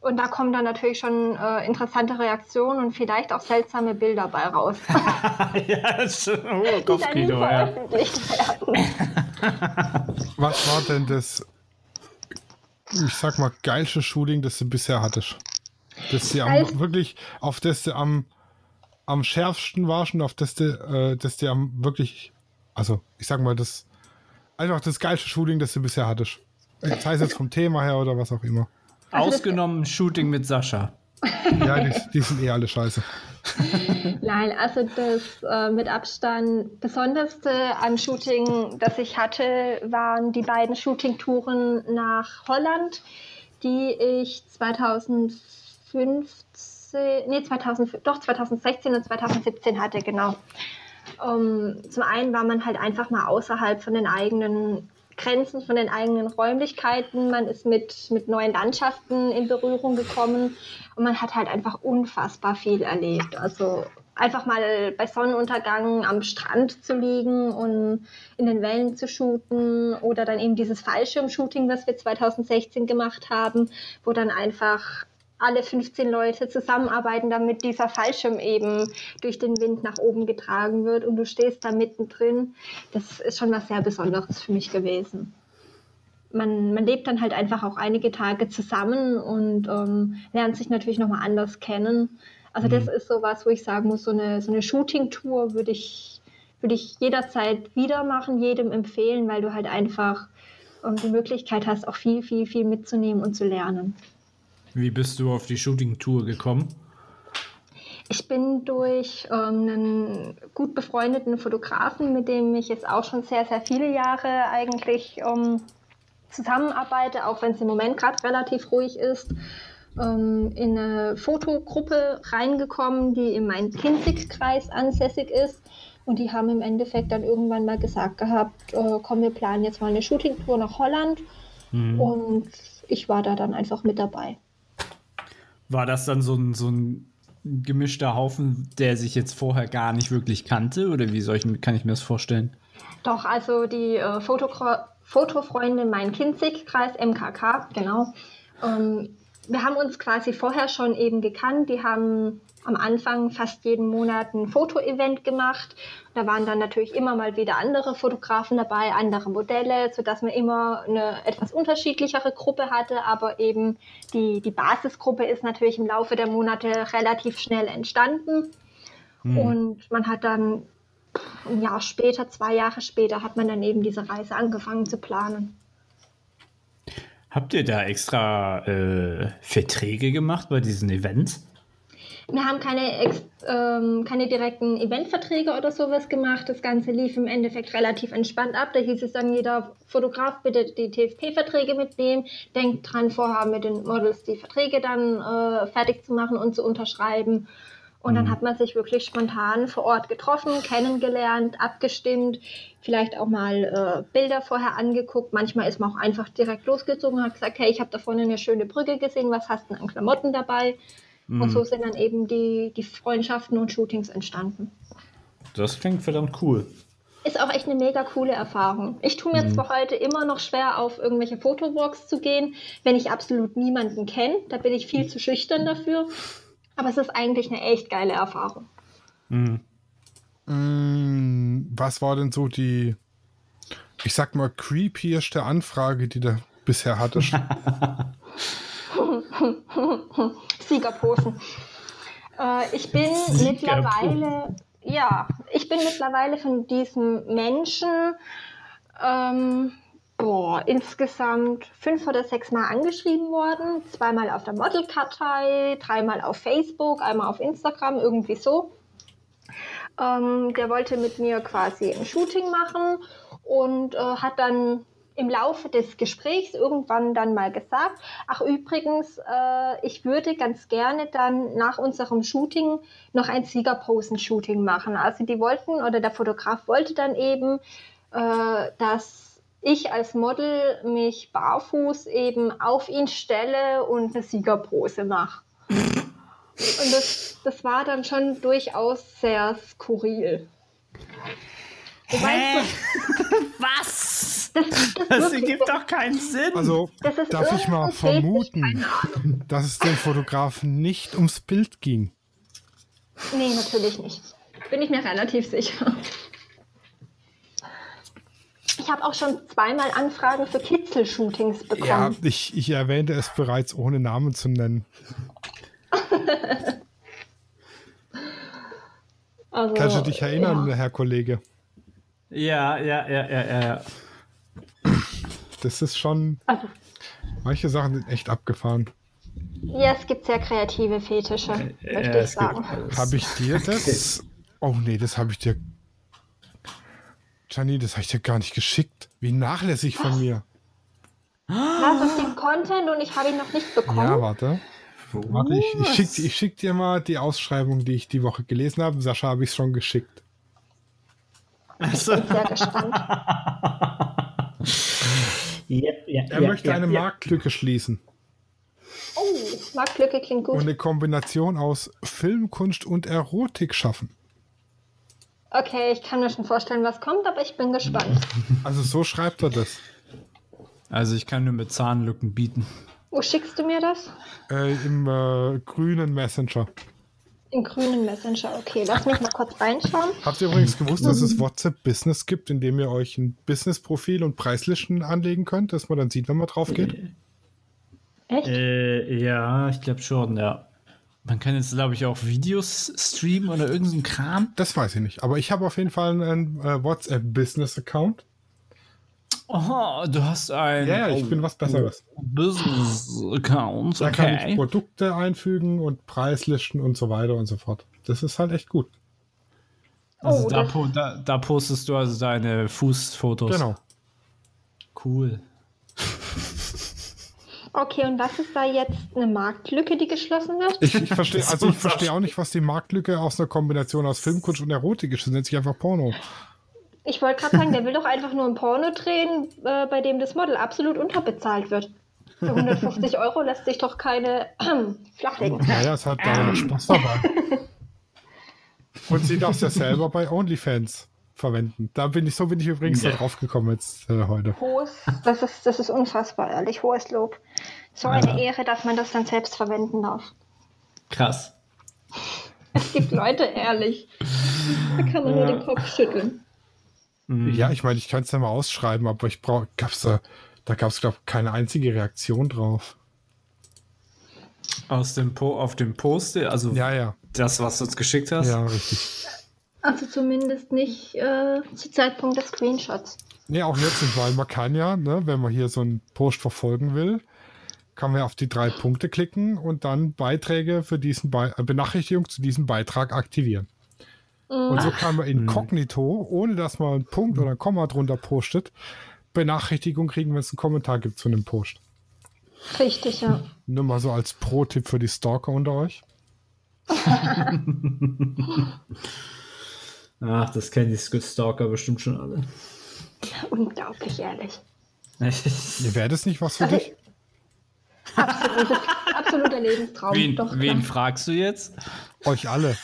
Und da kommen dann natürlich schon äh, interessante Reaktionen und vielleicht auch seltsame Bilder bei raus, ja, das ist oh, dann nie Kopfkino, ja. Was war denn das, ich sag mal, geilste Shooting, das du bisher hattest? Das dir am, wirklich, auf das du am, am schärfsten warst und auf das du, äh, das dir am wirklich, also ich sag mal, das einfach das geilste Shooting, das du bisher hattest. Sei es jetzt vom Thema her oder was auch immer. Ausgenommen Shooting mit Sascha. Ja, die, die sind eh alle scheiße. Nein, also das äh, mit Abstand besonderste am Shooting, das ich hatte, waren die beiden Shooting-Touren nach Holland, die ich 2015, nee, 2000, doch 2016 und 2017 hatte, genau. Ähm, zum einen war man halt einfach mal außerhalb von den eigenen Grenzen, von den eigenen Räumlichkeiten. Man ist mit, mit neuen Landschaften in Berührung gekommen und man hat halt einfach unfassbar viel erlebt. Also einfach mal bei Sonnenuntergang am Strand zu liegen und in den Wellen zu shooten oder dann eben dieses Fallschirmshooting, was wir 2016 gemacht haben, wo dann einfach alle 15 Leute zusammenarbeiten, damit dieser Fallschirm eben durch den Wind nach oben getragen wird und du stehst da mittendrin. Das ist schon was sehr Besonderes für mich gewesen. Man, man lebt dann halt einfach auch einige Tage zusammen und ähm, lernt sich natürlich nochmal anders kennen. Also das ist sowas, wo ich sagen muss, so eine, so eine Shooting-Tour würde ich, würde ich jederzeit wieder machen, jedem empfehlen, weil du halt einfach ähm, die Möglichkeit hast, auch viel, viel, viel mitzunehmen und zu lernen. Wie bist du auf die Shooting-Tour gekommen? Ich bin durch ähm, einen gut befreundeten Fotografen, mit dem ich jetzt auch schon sehr, sehr viele Jahre eigentlich ähm, zusammenarbeite, auch wenn es im Moment gerade relativ ruhig ist, ähm, in eine Fotogruppe reingekommen, die im Main-Kinzig-Kreis ansässig ist. Und die haben im Endeffekt dann irgendwann mal gesagt gehabt, äh, komm, wir planen jetzt mal eine Shooting-Tour nach Holland. Und ich war da dann einfach mit dabei. War das dann so ein, so ein gemischter Haufen, der sich jetzt vorher gar nicht wirklich kannte? Oder wie soll ich, kann ich mir das vorstellen? Doch, also die äh, Fotofreunde Main-Kinzig-Kreis, MKK, genau. Ähm, wir haben uns quasi vorher schon eben gekannt. Die haben am Anfang fast jeden Monat ein Fotoevent gemacht. Da waren dann natürlich immer mal wieder andere Fotografen dabei, andere Modelle, sodass man immer eine etwas unterschiedlichere Gruppe hatte. Aber eben die, die Basisgruppe ist natürlich im Laufe der Monate relativ schnell entstanden. Und man hat dann ein Jahr später, zwei Jahre später, hat man dann eben diese Reise angefangen zu planen. Habt ihr da extra äh, Verträge gemacht bei diesen Events? Wir haben keine, ähm, keine direkten Eventverträge oder sowas gemacht. Das Ganze lief im Endeffekt relativ entspannt ab. Da hieß es dann, jeder Fotograf bitte die TSP-Verträge mitnehmen. Denkt dran, vorher mit den Models die Verträge dann äh, fertig zu machen und zu unterschreiben. Und dann hat man sich wirklich spontan vor Ort getroffen, kennengelernt, abgestimmt, vielleicht auch mal äh, Bilder vorher angeguckt. Manchmal ist man auch einfach direkt losgezogen und hat gesagt, hey, ich habe da vorne eine schöne Brücke gesehen, was hast du denn an Klamotten dabei? Und so sind dann eben die, die Freundschaften und Shootings entstanden. Das klingt verdammt cool. Ist auch echt eine mega coole Erfahrung. Ich tue mir zwar heute immer noch schwer, auf irgendwelche Fotowalks zu gehen, wenn ich absolut niemanden kenne. Da bin ich viel zu schüchtern dafür. Aber es ist eigentlich eine echt geile Erfahrung. Mm, was war denn so die, ich sag mal, creepieste Anfrage, die du bisher hattest? Siegerposen. äh, ich bin Siegerposen. mittlerweile, ja, ich bin mittlerweile von diesem Menschen ähm, boah, insgesamt fünf oder sechs Mal angeschrieben worden. Zweimal auf der Modelkartei, dreimal auf Facebook, einmal auf Instagram, irgendwie so. Ähm, der wollte mit mir quasi ein Shooting machen und äh, hat dann im Laufe des Gesprächs irgendwann dann mal gesagt, ach übrigens, äh, ich würde ganz gerne dann nach unserem Shooting noch ein Siegerposen-Shooting machen. Also die wollten oder der Fotograf wollte dann eben, äh, dass ich als Model mich barfuß eben auf ihn stelle und eine Siegerpose mache. Und das, das war dann schon durchaus sehr skurril. Hä? Was? Das, das, ergibt doch keinen Sinn. Also, darf ich mal vermuten, dass es dem Fotografen nicht ums Bild ging. Nee, natürlich nicht. Bin ich mir relativ sicher. Ich habe auch schon zweimal Anfragen für Kitzelshootings bekommen. Ja, ich, ich erwähnte es bereits, ohne Namen zu nennen. also, Kannst du dich erinnern, Ja. Herr Kollege? ja, ja, ja, ja, ja, ja. Das ist schon. Also, Manche Sachen sind echt abgefahren. ja, es gibt sehr kreative Fetische, möchte ja, ich es gibt sagen. alles. Habe ich dir das? Oh nee, das habe ich dir. Gianni, das habe ich dir gar nicht geschickt. Wie nachlässig von mir. Was ist den Content und ich habe ihn noch nicht bekommen? Ja, warte. Warte, ich, ich schicke ich schick dir mal die Ausschreibung, die ich die Woche gelesen habe. Sascha habe ich schon geschickt. Also, Bin sehr gespannt. ja, ja, Er ja, möchte ja, eine ja. Marktlücke schließen. Oh, Marktlücke klingt und gut. eine Kombination aus Filmkunst und Erotik schaffen. Okay, ich kann mir schon vorstellen, was kommt, aber ich bin gespannt. Also so schreibt er das. Also ich kann nur mit Zahnlücken bieten. Wo schickst du mir das? Äh, Im äh, grünen Messenger. Im grünen Messenger. Okay, lass mich mal kurz reinschauen. Habt ihr übrigens gewusst, dass es WhatsApp Business gibt, in dem ihr euch ein Business-Profil und Preislisten anlegen könnt, dass man dann sieht, wenn man drauf geht? Echt? Äh, ja, ich glaube schon, ja. Man kann jetzt, glaube ich, auch Videos streamen oder irgendeinen Kram. Das weiß ich nicht. Aber ich habe auf jeden Fall einen äh, WhatsApp Business-Account. Oh, du hast ein Ja, ich bin was Besseres. Business-Account. Da kann ich. Produkte einfügen und Preislisten und so weiter und so fort. Das ist halt echt gut. Also Oh, da, da, da postest du also deine Fußfotos. Genau. Cool. Okay, und was ist da jetzt eine Marktlücke, die geschlossen wird? Ich, ich verstehe also ich verstehe auch nicht, was die Marktlücke aus einer Kombination aus Filmkunst und Erotik ist. Das nennt sich einfach Porno. Ich wollte gerade sagen, der will doch einfach nur ein Porno drehen, äh, bei dem das Model absolut unterbezahlt wird. Für 150 Euro lässt sich doch keine flachlegen. Naja, es hat da Spaß dabei. Und sie darf es ja selber bei OnlyFans verwenden. Da bin ich, so bin ich übrigens Ja. da drauf gekommen jetzt äh, heute. Hohes, das ist, das ist unfassbar, ehrlich. Hohes Lob. So eine Ehre, dass man das dann selbst verwenden darf. Krass. Es gibt Leute, ehrlich. Da kann man nur den Kopf schütteln. Mhm. Ja, ich meine, ich kann es ja mal ausschreiben, aber ich brauche, gab's da, da gab es, glaube ich, keine einzige Reaktion drauf. Aus dem po auf dem Post, also Ja, ja, das, was du uns geschickt hast. ja, richtig. Also zumindest nicht äh, zu Zeitpunkt des Screenshots. Nee, auch jetzt nicht, weil man kann ja, ne, wenn man hier so einen Post verfolgen will, kann man auf die drei Punkte klicken und dann Beiträge für diesen Be äh, Benachrichtigung zu diesem Beitrag aktivieren. Und so kann man inkognito, ohne dass man einen Punkt oder ein Komma drunter postet, Benachrichtigung kriegen, wenn es einen Kommentar gibt zu einem Post. Richtig, ja. Nur mal so als Pro-Tipp für die Stalker unter euch. Ach, das kennen die Stalker bestimmt schon alle. Unglaublich ehrlich. Ihr wäre das nicht was für dich? Absolutes, absoluter Lebenstraum. wen, Doch, wen fragst du jetzt? Euch alle.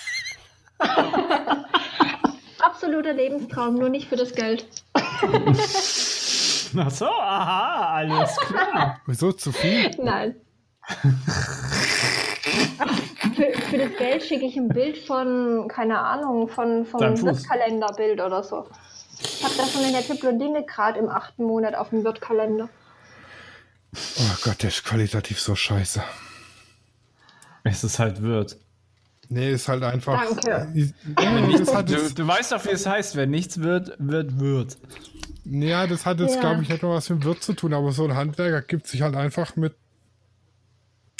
Absoluter Lebenstraum, nur nicht für das Geld. Ach so, aha, alles klar. Wieso zu viel? Nein. für, für das Geld schicke ich ein Bild von, keine Ahnung, von, von einem. Wirtkalenderbild oder so. Ich habe das schon in der Tippblondine gerade im achten Monat auf dem Wirtkalender. Oh Gott, der ist qualitativ so scheiße. Es ist halt wird. Nee, ist halt einfach. Danke. Ja, das hat Du, du weißt doch, wie es heißt, wenn nichts wird, wird, wird. ja, das hat jetzt Ja. glaube ich, nicht mal was mit Wirt zu tun, aber so ein Handwerker gibt sich halt einfach mit.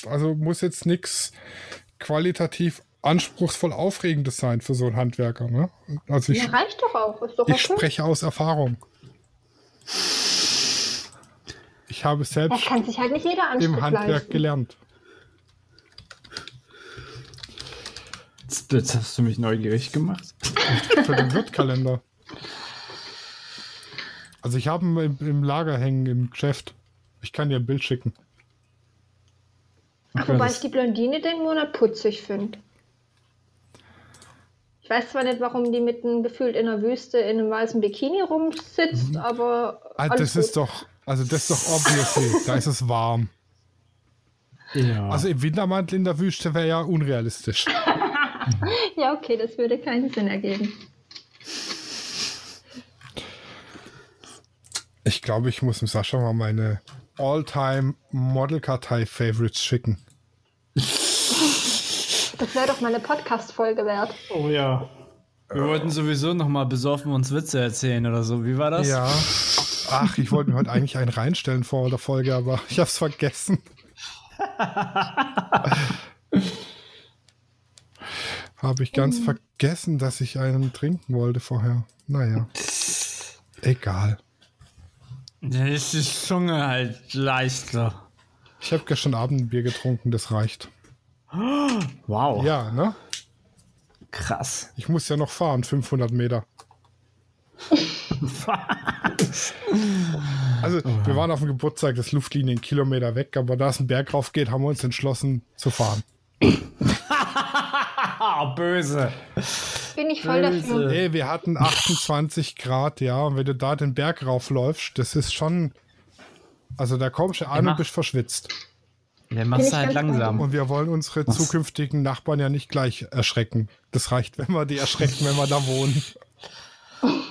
Also muss jetzt nichts qualitativ anspruchsvoll Aufregendes sein für so einen Handwerker. Ne? Also ich, Ja, reicht doch auch. Ist doch ich okay. spreche aus Erfahrung. Ich habe selbst kann sich halt nicht jeder Anspruch im Handwerk leisten. gelernt. Jetzt, hast du mich neugierig gemacht. Für den Wirtkalender. Also ich habe ihn im, Lager hängen im Geschäft. Ich kann dir ein Bild schicken. Ach, wobei ich die Blondine den Monat putzig finde. Ich weiß zwar nicht, warum die mitten gefühlt in der Wüste in einem weißen Bikini rumsitzt, aber. Ah, das ist doch, also das ist doch obviously. da ist es warm. Ja. Also im Wintermantel in der Wüste wäre ja unrealistisch. ja, okay, das würde keinen Sinn ergeben. Ich glaube, ich muss dem Sascha mal meine All-Time Model-Kartei-Favorites schicken. Das wäre doch mal eine Podcast-Folge wert. oh ja. Wir wollten sowieso noch mal besoffen uns Witze erzählen oder so. Wie war das? Ja. Ach, ich wollte mir heute eigentlich einen reinstellen vor der Folge, aber ich habe es vergessen. habe ich ganz vergessen, dass ich einen trinken wollte vorher. Naja. Egal. Da ist die Zunge halt leichter. Ich habe gestern Abend ein Bier getrunken, das reicht. Wow. Ja, ne? Krass. Ich muss ja noch fahren, 500 Meter. Also, wir waren auf dem Geburtstag des Luftlinie einen Kilometer weg, aber da es einen Berg rauf geht, haben wir uns entschlossen zu fahren. Böse. Bin ich voll Böse. dafür. Ey, wir hatten 28 Grad, ja, und wenn du da den Berg raufläufst, das ist schon. Also, da kommst du an und bist verschwitzt. Der machst du halt langsam. Und wir wollen unsere Was? zukünftigen Nachbarn ja nicht gleich erschrecken. Das reicht, wenn wir die erschrecken, wenn wir da wohnen.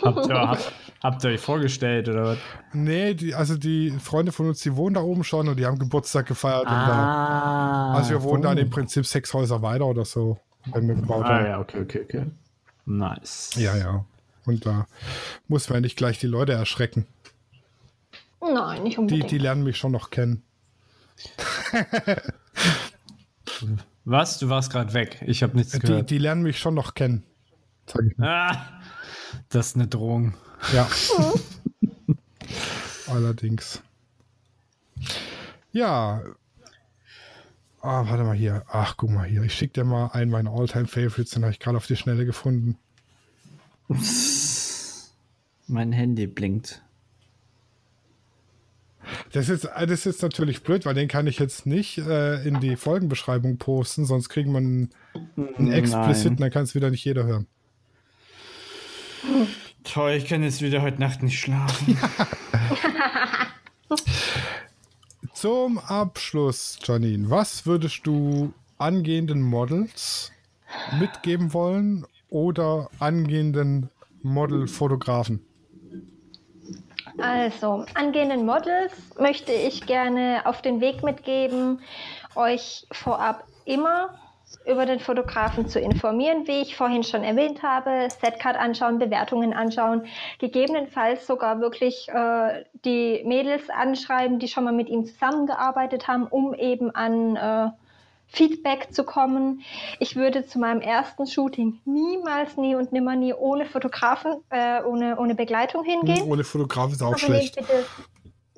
Habt ihr, habt, habt ihr euch vorgestellt oder was? Nee, die, also die Freunde von uns, die wohnen da oben schon und die haben Geburtstag gefeiert. Und da, Ah. also wir wohnen dann oh. im Prinzip sechs Häuser weiter oder so. Wenn wir gebaut Ah, haben. ja, okay, okay, okay. Nice. Ja, ja. Und da muss man nicht gleich die Leute erschrecken. Nein, nicht Die, unbedingt. die lernen mich schon noch kennen. Was? Du warst gerade weg. Ich habe nichts Die, gehört. die lernen mich schon noch kennen. Sag ich mal. Ah, das ist eine Drohung. Ja. Allerdings. Ja. Ah, warte mal hier. Ach, guck mal hier. Ich schicke dir mal einen meiner All-Time-Favorites, den habe ich gerade auf die Schnelle gefunden. Mein Handy blinkt. Das ist, das ist jetzt natürlich blöd, weil den kann ich jetzt nicht äh, in die Folgenbeschreibung posten, sonst kriegen wir einen, einen Explicit und dann kann es wieder nicht jeder hören. Toll, ich kann jetzt wieder heute Nacht nicht schlafen. Zum Abschluss, Janine, was würdest du angehenden Models mitgeben wollen oder angehenden Modelfotografen? Also, angehenden Models möchte ich gerne auf den Weg mitgeben, euch vorab immer über den Fotografen zu informieren, wie ich vorhin schon erwähnt habe, Setcard anschauen, Bewertungen anschauen, gegebenenfalls sogar wirklich äh, die Mädels anschreiben, die schon mal mit ihm zusammengearbeitet haben, um eben an äh, Feedback zu kommen. Ich würde zu meinem ersten Shooting niemals, nie und nimmer nie ohne Fotografen, äh, ohne, ohne Begleitung hingehen. Ohne Fotograf ist auch Aber schlecht. nehmt bitte,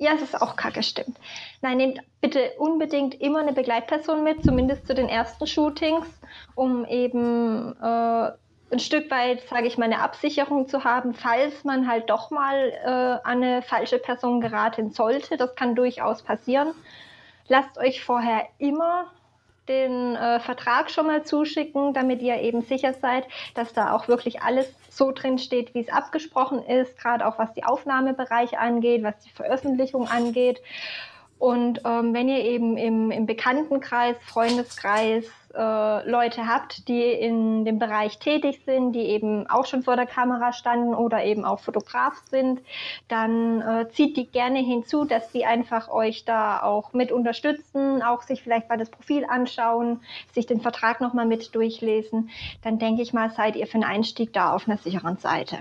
ja, es ist auch kacke, stimmt. Nein, nehmt bitte unbedingt immer eine Begleitperson mit, zumindest zu den ersten Shootings, um eben äh, ein Stück weit, sage ich mal, eine Absicherung zu haben, falls man halt doch mal äh, an eine falsche Person geraten sollte. Das kann durchaus passieren. Lasst euch vorher immer den äh, Vertrag schon mal zuschicken, damit ihr eben sicher seid, dass da auch wirklich alles so drin steht, wie es abgesprochen ist, gerade auch was die Aufnahmebereiche angeht, was die Veröffentlichung angeht. Und ähm, wenn ihr eben im, im Bekanntenkreis, Freundeskreis äh, Leute habt, die in dem Bereich tätig sind, die eben auch schon vor der Kamera standen oder eben auch Fotograf sind, dann äh, zieht die gerne hinzu, dass sie einfach euch da auch mit unterstützen, auch sich vielleicht mal das Profil anschauen, sich den Vertrag nochmal mit durchlesen. Dann denke ich mal, seid ihr für den Einstieg da auf einer sicheren Seite.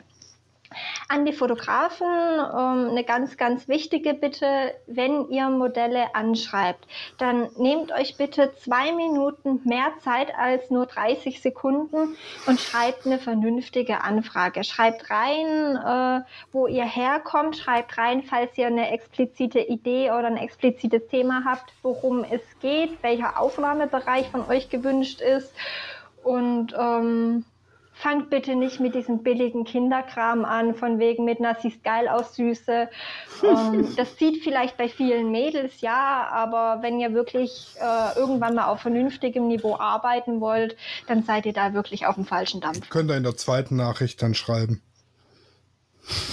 An die Fotografen ähm, eine ganz, ganz wichtige Bitte, wenn ihr Modelle anschreibt, dann nehmt euch bitte zwei Minuten mehr Zeit als nur 30 Sekunden und schreibt eine vernünftige Anfrage. Schreibt rein, äh, wo ihr herkommt, schreibt rein, falls ihr eine explizite Idee oder ein explizites Thema habt, worum es geht, welcher Aufnahmebereich von euch gewünscht ist. Und ähm, fangt bitte nicht mit diesem billigen Kinderkram an, von wegen mit einer siehst geil aus Süße. ähm, das zieht vielleicht bei vielen Mädels, ja, aber wenn ihr wirklich äh, irgendwann mal auf vernünftigem Niveau arbeiten wollt, dann seid ihr da wirklich auf dem falschen Dampf. Könnt ihr in der zweiten Nachricht dann schreiben.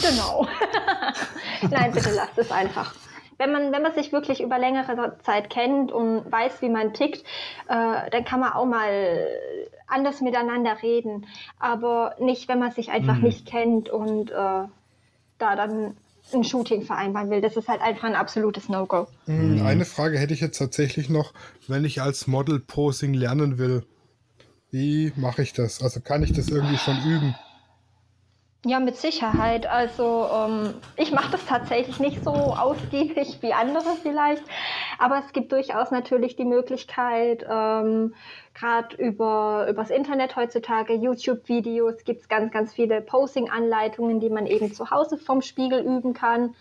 Genau. Nein, bitte lasst es einfach wenn man, wenn man sich wirklich über längere Zeit kennt und weiß, wie man tickt, äh, dann kann man auch mal anders miteinander reden. Aber nicht, wenn man sich einfach mhm. nicht kennt und äh, da dann ein Shooting vereinbaren will. Das ist halt einfach ein absolutes No-Go. Mhm. Eine Frage hätte ich jetzt tatsächlich noch, wenn ich als Model Posing lernen will. Wie mache ich das? Also kann ich das irgendwie schon üben? Ja, mit Sicherheit. Also ähm, ich mache das tatsächlich nicht so ausgiebig wie andere vielleicht, aber es gibt durchaus natürlich die Möglichkeit, ähm, gerade über übers Internet heutzutage, YouTube-Videos, gibt es ganz, ganz viele Posing-Anleitungen, die man eben zu Hause vom Spiegel üben kann.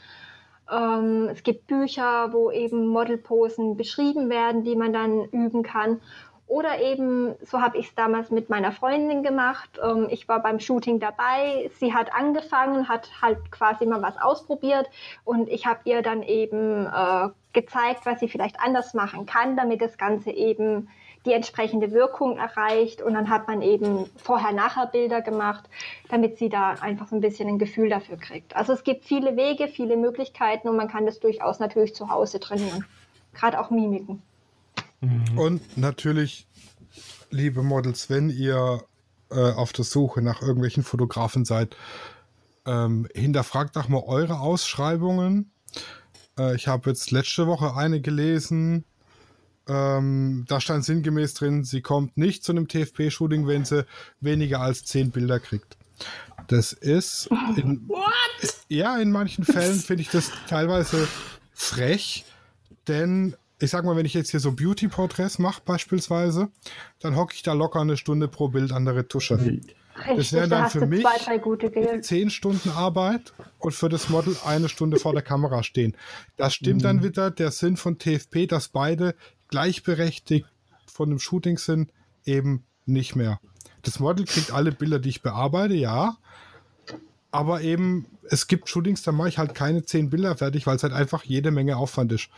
Ähm, es gibt Bücher, wo eben Modelposen beschrieben werden, die man dann üben kann. Oder eben, so habe ich es damals mit meiner Freundin gemacht. Ähm, ich war beim Shooting dabei. Sie hat angefangen, hat halt quasi mal was ausprobiert und ich habe ihr dann eben äh, gezeigt, was sie vielleicht anders machen kann, damit das Ganze eben die entsprechende Wirkung erreicht. Und dann hat man eben Vorher-Nachher-Bilder gemacht, damit sie da einfach so ein bisschen ein Gefühl dafür kriegt. Also es gibt viele Wege, viele Möglichkeiten und man kann das durchaus natürlich zu Hause trainieren. Gerade auch Mimiken. Mhm. Und natürlich, liebe Models, wenn ihr äh, auf der Suche nach irgendwelchen Fotografen seid, ähm, hinterfragt auch mal eure Ausschreibungen. Äh, ich habe jetzt letzte Woche eine gelesen. Ähm, da stand sinngemäß drin, sie kommt nicht zu einem TFP-Shooting, wenn sie weniger als zehn Bilder kriegt. Das ist in, ja in manchen Fällen finde ich das teilweise frech, denn ich sag mal, wenn ich jetzt hier so Beauty-Porträts mache beispielsweise, dann hocke ich da locker eine Stunde pro Bild an der Retusche. Richtig, das wären dann für mich zwei, zehn Stunden Arbeit und für das Model eine Stunde vor der Kamera stehen. Das stimmt mhm. dann wieder der Sinn von TFP, dass beide gleichberechtigt von dem Shooting sind, eben nicht mehr. Das Model kriegt alle Bilder, die ich bearbeite, ja. Aber eben, es gibt Shootings, da mache ich halt keine zehn Bilder fertig, weil es halt einfach jede Menge Aufwand ist.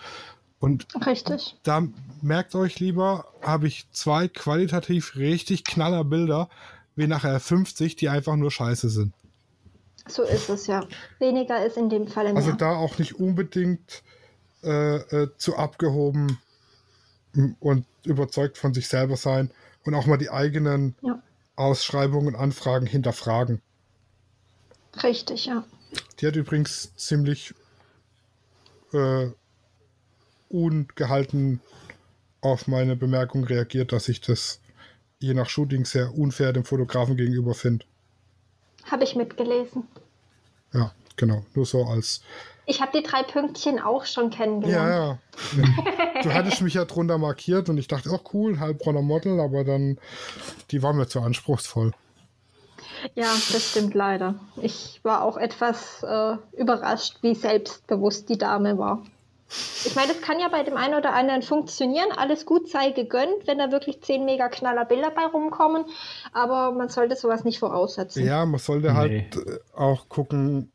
Und richtig. da merkt euch lieber, habe ich zwei qualitativ richtig knaller Bilder, wie nachher 50, die einfach nur scheiße sind. So ist es ja. Weniger ist in dem Fall mehr. Also da auch nicht unbedingt äh, äh, zu abgehoben und überzeugt von sich selber sein und auch mal die eigenen ja. Ausschreibungen und Anfragen hinterfragen. Richtig, ja. Die hat übrigens ziemlich äh, ungehalten auf meine Bemerkung reagiert, dass ich das je nach Shooting sehr unfair dem Fotografen gegenüber finde. Habe ich mitgelesen. Ja, genau. Nur so als. Ich habe die drei Pünktchen auch schon kennengelernt. Ja, ja. Du hattest mich ja drunter markiert und ich dachte, oh cool, Heilbronner Model, aber dann, die war mir zu anspruchsvoll. Ja, das stimmt leider. Ich war auch etwas äh, überrascht, wie selbstbewusst die Dame war. Ich meine, das kann ja bei dem einen oder anderen funktionieren. Alles gut sei gegönnt, wenn da wirklich 10 mega knaller Bilder bei rumkommen. Aber man sollte sowas nicht voraussetzen. Ja, man sollte halt nee. halt auch gucken,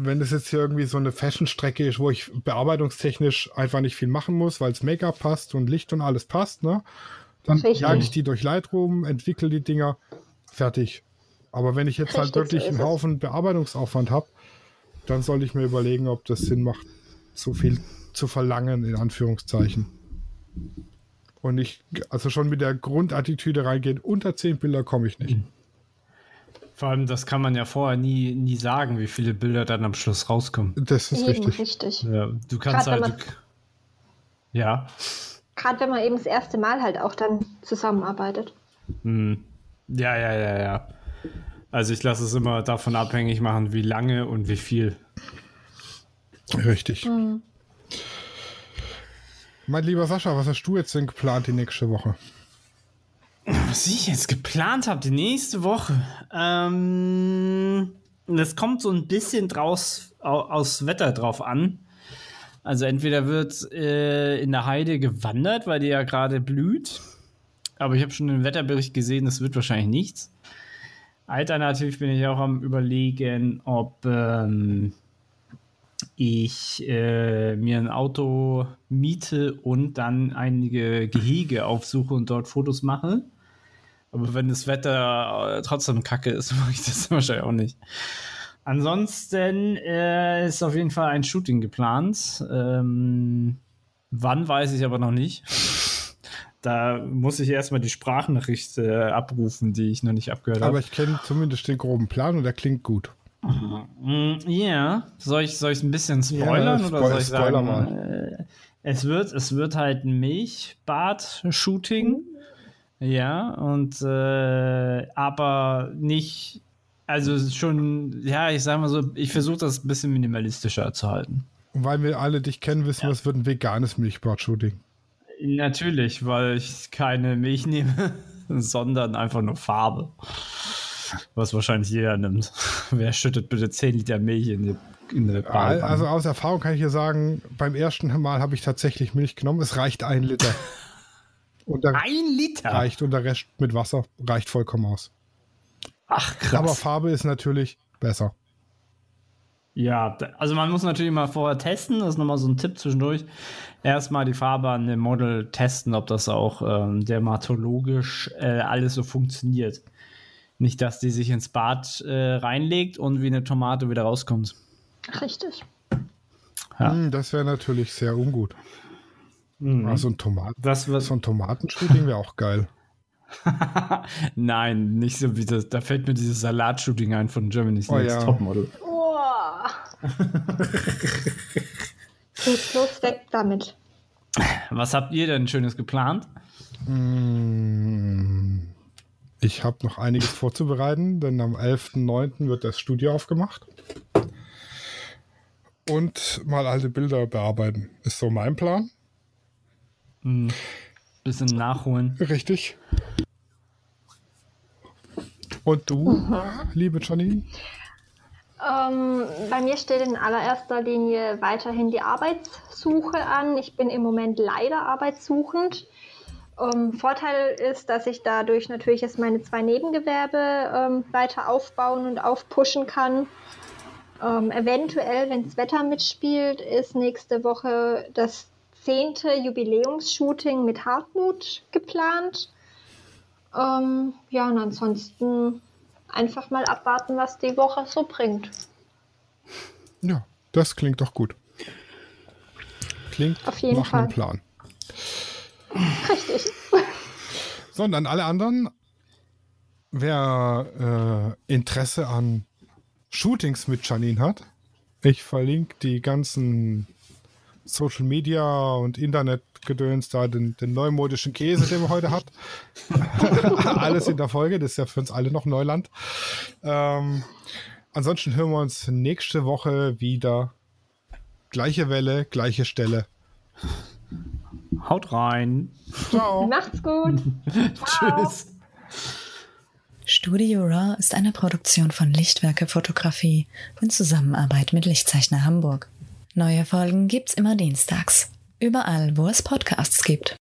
wenn das jetzt hier irgendwie so eine Fashion-Strecke ist, wo ich bearbeitungstechnisch einfach nicht viel machen muss, weil es Make-up passt und Licht und alles passt, ne? Dann jage ich die durch Lightroom, entwickle die Dinger, fertig. Aber wenn ich jetzt halt Richtig, halt wirklich so einen Haufen Bearbeitungsaufwand habe, dann sollte ich mir überlegen, ob das Sinn macht, so viel zu verlangen, in Anführungszeichen. Und ich, also schon mit der Grundattitüde reingehen, unter zehn Bilder komme ich nicht. Vor allem, das kann man ja vorher nie, nie sagen, wie viele Bilder dann am Schluss rauskommen. Das ist eben, richtig. richtig. Ja, du kannst Grad, halt. Du, ja. Gerade wenn man eben das erste Mal halt auch dann zusammenarbeitet. Hm. Ja, ja, ja, ja. Also ich lasse es immer davon abhängig machen, wie lange und wie viel. Richtig. Mhm. Mein lieber Sascha, was hast du jetzt denn geplant die nächste Woche? Was ich jetzt geplant habe, die nächste Woche. Ähm, das kommt so ein bisschen draus, aus Wetter drauf an. Also entweder wird äh, in der Heide gewandert, weil die ja gerade blüht. Aber ich habe schon den Wetterbericht gesehen, das wird wahrscheinlich nichts. Alternativ bin ich auch am überlegen, ob ähm, ich äh, mir ein Auto miete und dann einige Gehege aufsuche und dort Fotos mache. Aber wenn das Wetter äh, trotzdem kacke ist, mache ich das wahrscheinlich auch nicht. Ansonsten äh, ist auf jeden Fall ein Shooting geplant. Ähm, wann weiß ich aber noch nicht. Da muss ich erstmal die Sprachnachricht äh, abrufen, die ich noch nicht abgehört habe. Aber ich kenne zumindest den groben Plan und der klingt gut. Mm, Ja, soll ich soll ich ein bisschen spoilern Ja, oder spoil- soll ich spoiler sagen, mal. äh, es wird es wird halt ein Milchbad-Shooting, ja und äh, aber nicht, also es schon, ja ich sag mal so, ich versuche das ein bisschen minimalistischer zu halten. Und weil wir alle dich kennen, wissen wir, es wird ein veganes Milchbad-Shooting. Natürlich, weil ich keine Milch nehme, sondern einfach nur Farbe. Was wahrscheinlich jeder nimmt. Wer schüttet bitte 10 Liter Milch in die, in die Badewanne? Also aus Erfahrung kann ich dir sagen, beim ersten Mal habe ich tatsächlich Milch genommen. Es reicht ein Liter. Ein Liter? reicht und der Rest mit Wasser reicht vollkommen aus. Ach, krass. Aber Farbe ist natürlich besser. Ja, also man muss natürlich mal vorher testen. Das ist nochmal so ein Tipp zwischendurch. Erstmal die Farbe an dem Model testen, ob das auch ähm, dermatologisch äh, alles so funktioniert. Nicht, dass die sich ins Bad äh, reinlegt und wie eine Tomate wieder rauskommt. Richtig. Ja. Hm, das wäre natürlich sehr ungut. Also ein Tomaten, Das wird so ein Tomatenshooting wäre auch geil. Nein, nicht so wie das. Da fällt mir dieses Salat-Shooting ein von Germany's Oh Next ja. Topmodel. Oh. Geht bloß weg damit. Was habt ihr denn Schönes geplant? Hm, Ich habe noch einiges vorzubereiten, denn am 11.09. wird das Studio aufgemacht. Und mal alte Bilder bearbeiten. Ist so mein Plan. Bisschen nachholen. Richtig. Und du, liebe Janine? Ähm, bei mir steht in allererster Linie weiterhin die Arbeitssuche an. Ich bin im Moment leider arbeitssuchend. Ähm, Vorteil ist, dass ich dadurch natürlich jetzt meine zwei Nebengewerbe ähm, weiter aufbauen und aufpushen kann. Ähm, eventuell, wenn das Wetter mitspielt, ist nächste Woche das zehnte Jubiläumsshooting mit Hartmut geplant. Ähm, ja, und ansonsten einfach mal abwarten, was die Woche so bringt. Ja, das klingt doch gut. Klingt Auf jeden nach einem Fall. Plan. Richtig. So, und an alle anderen, wer äh, Interesse an Shootings mit Janine hat, ich verlinke die ganzen Social Media und Internetgedöns da, den, den neumodischen Käse, den wir heute hat. Alles in der Folge, das ist ja für uns alle noch Neuland. Ähm, ansonsten hören wir uns nächste Woche wieder. Gleiche Welle, gleiche Stelle. Haut rein. Ciao. Macht's gut. Tschüss. Studio Raw ist eine Produktion von Lichtwerke Fotografie in Zusammenarbeit mit Lichtzeichner Hamburg. Neue Folgen gibt's immer dienstags. Überall, wo es Podcasts gibt.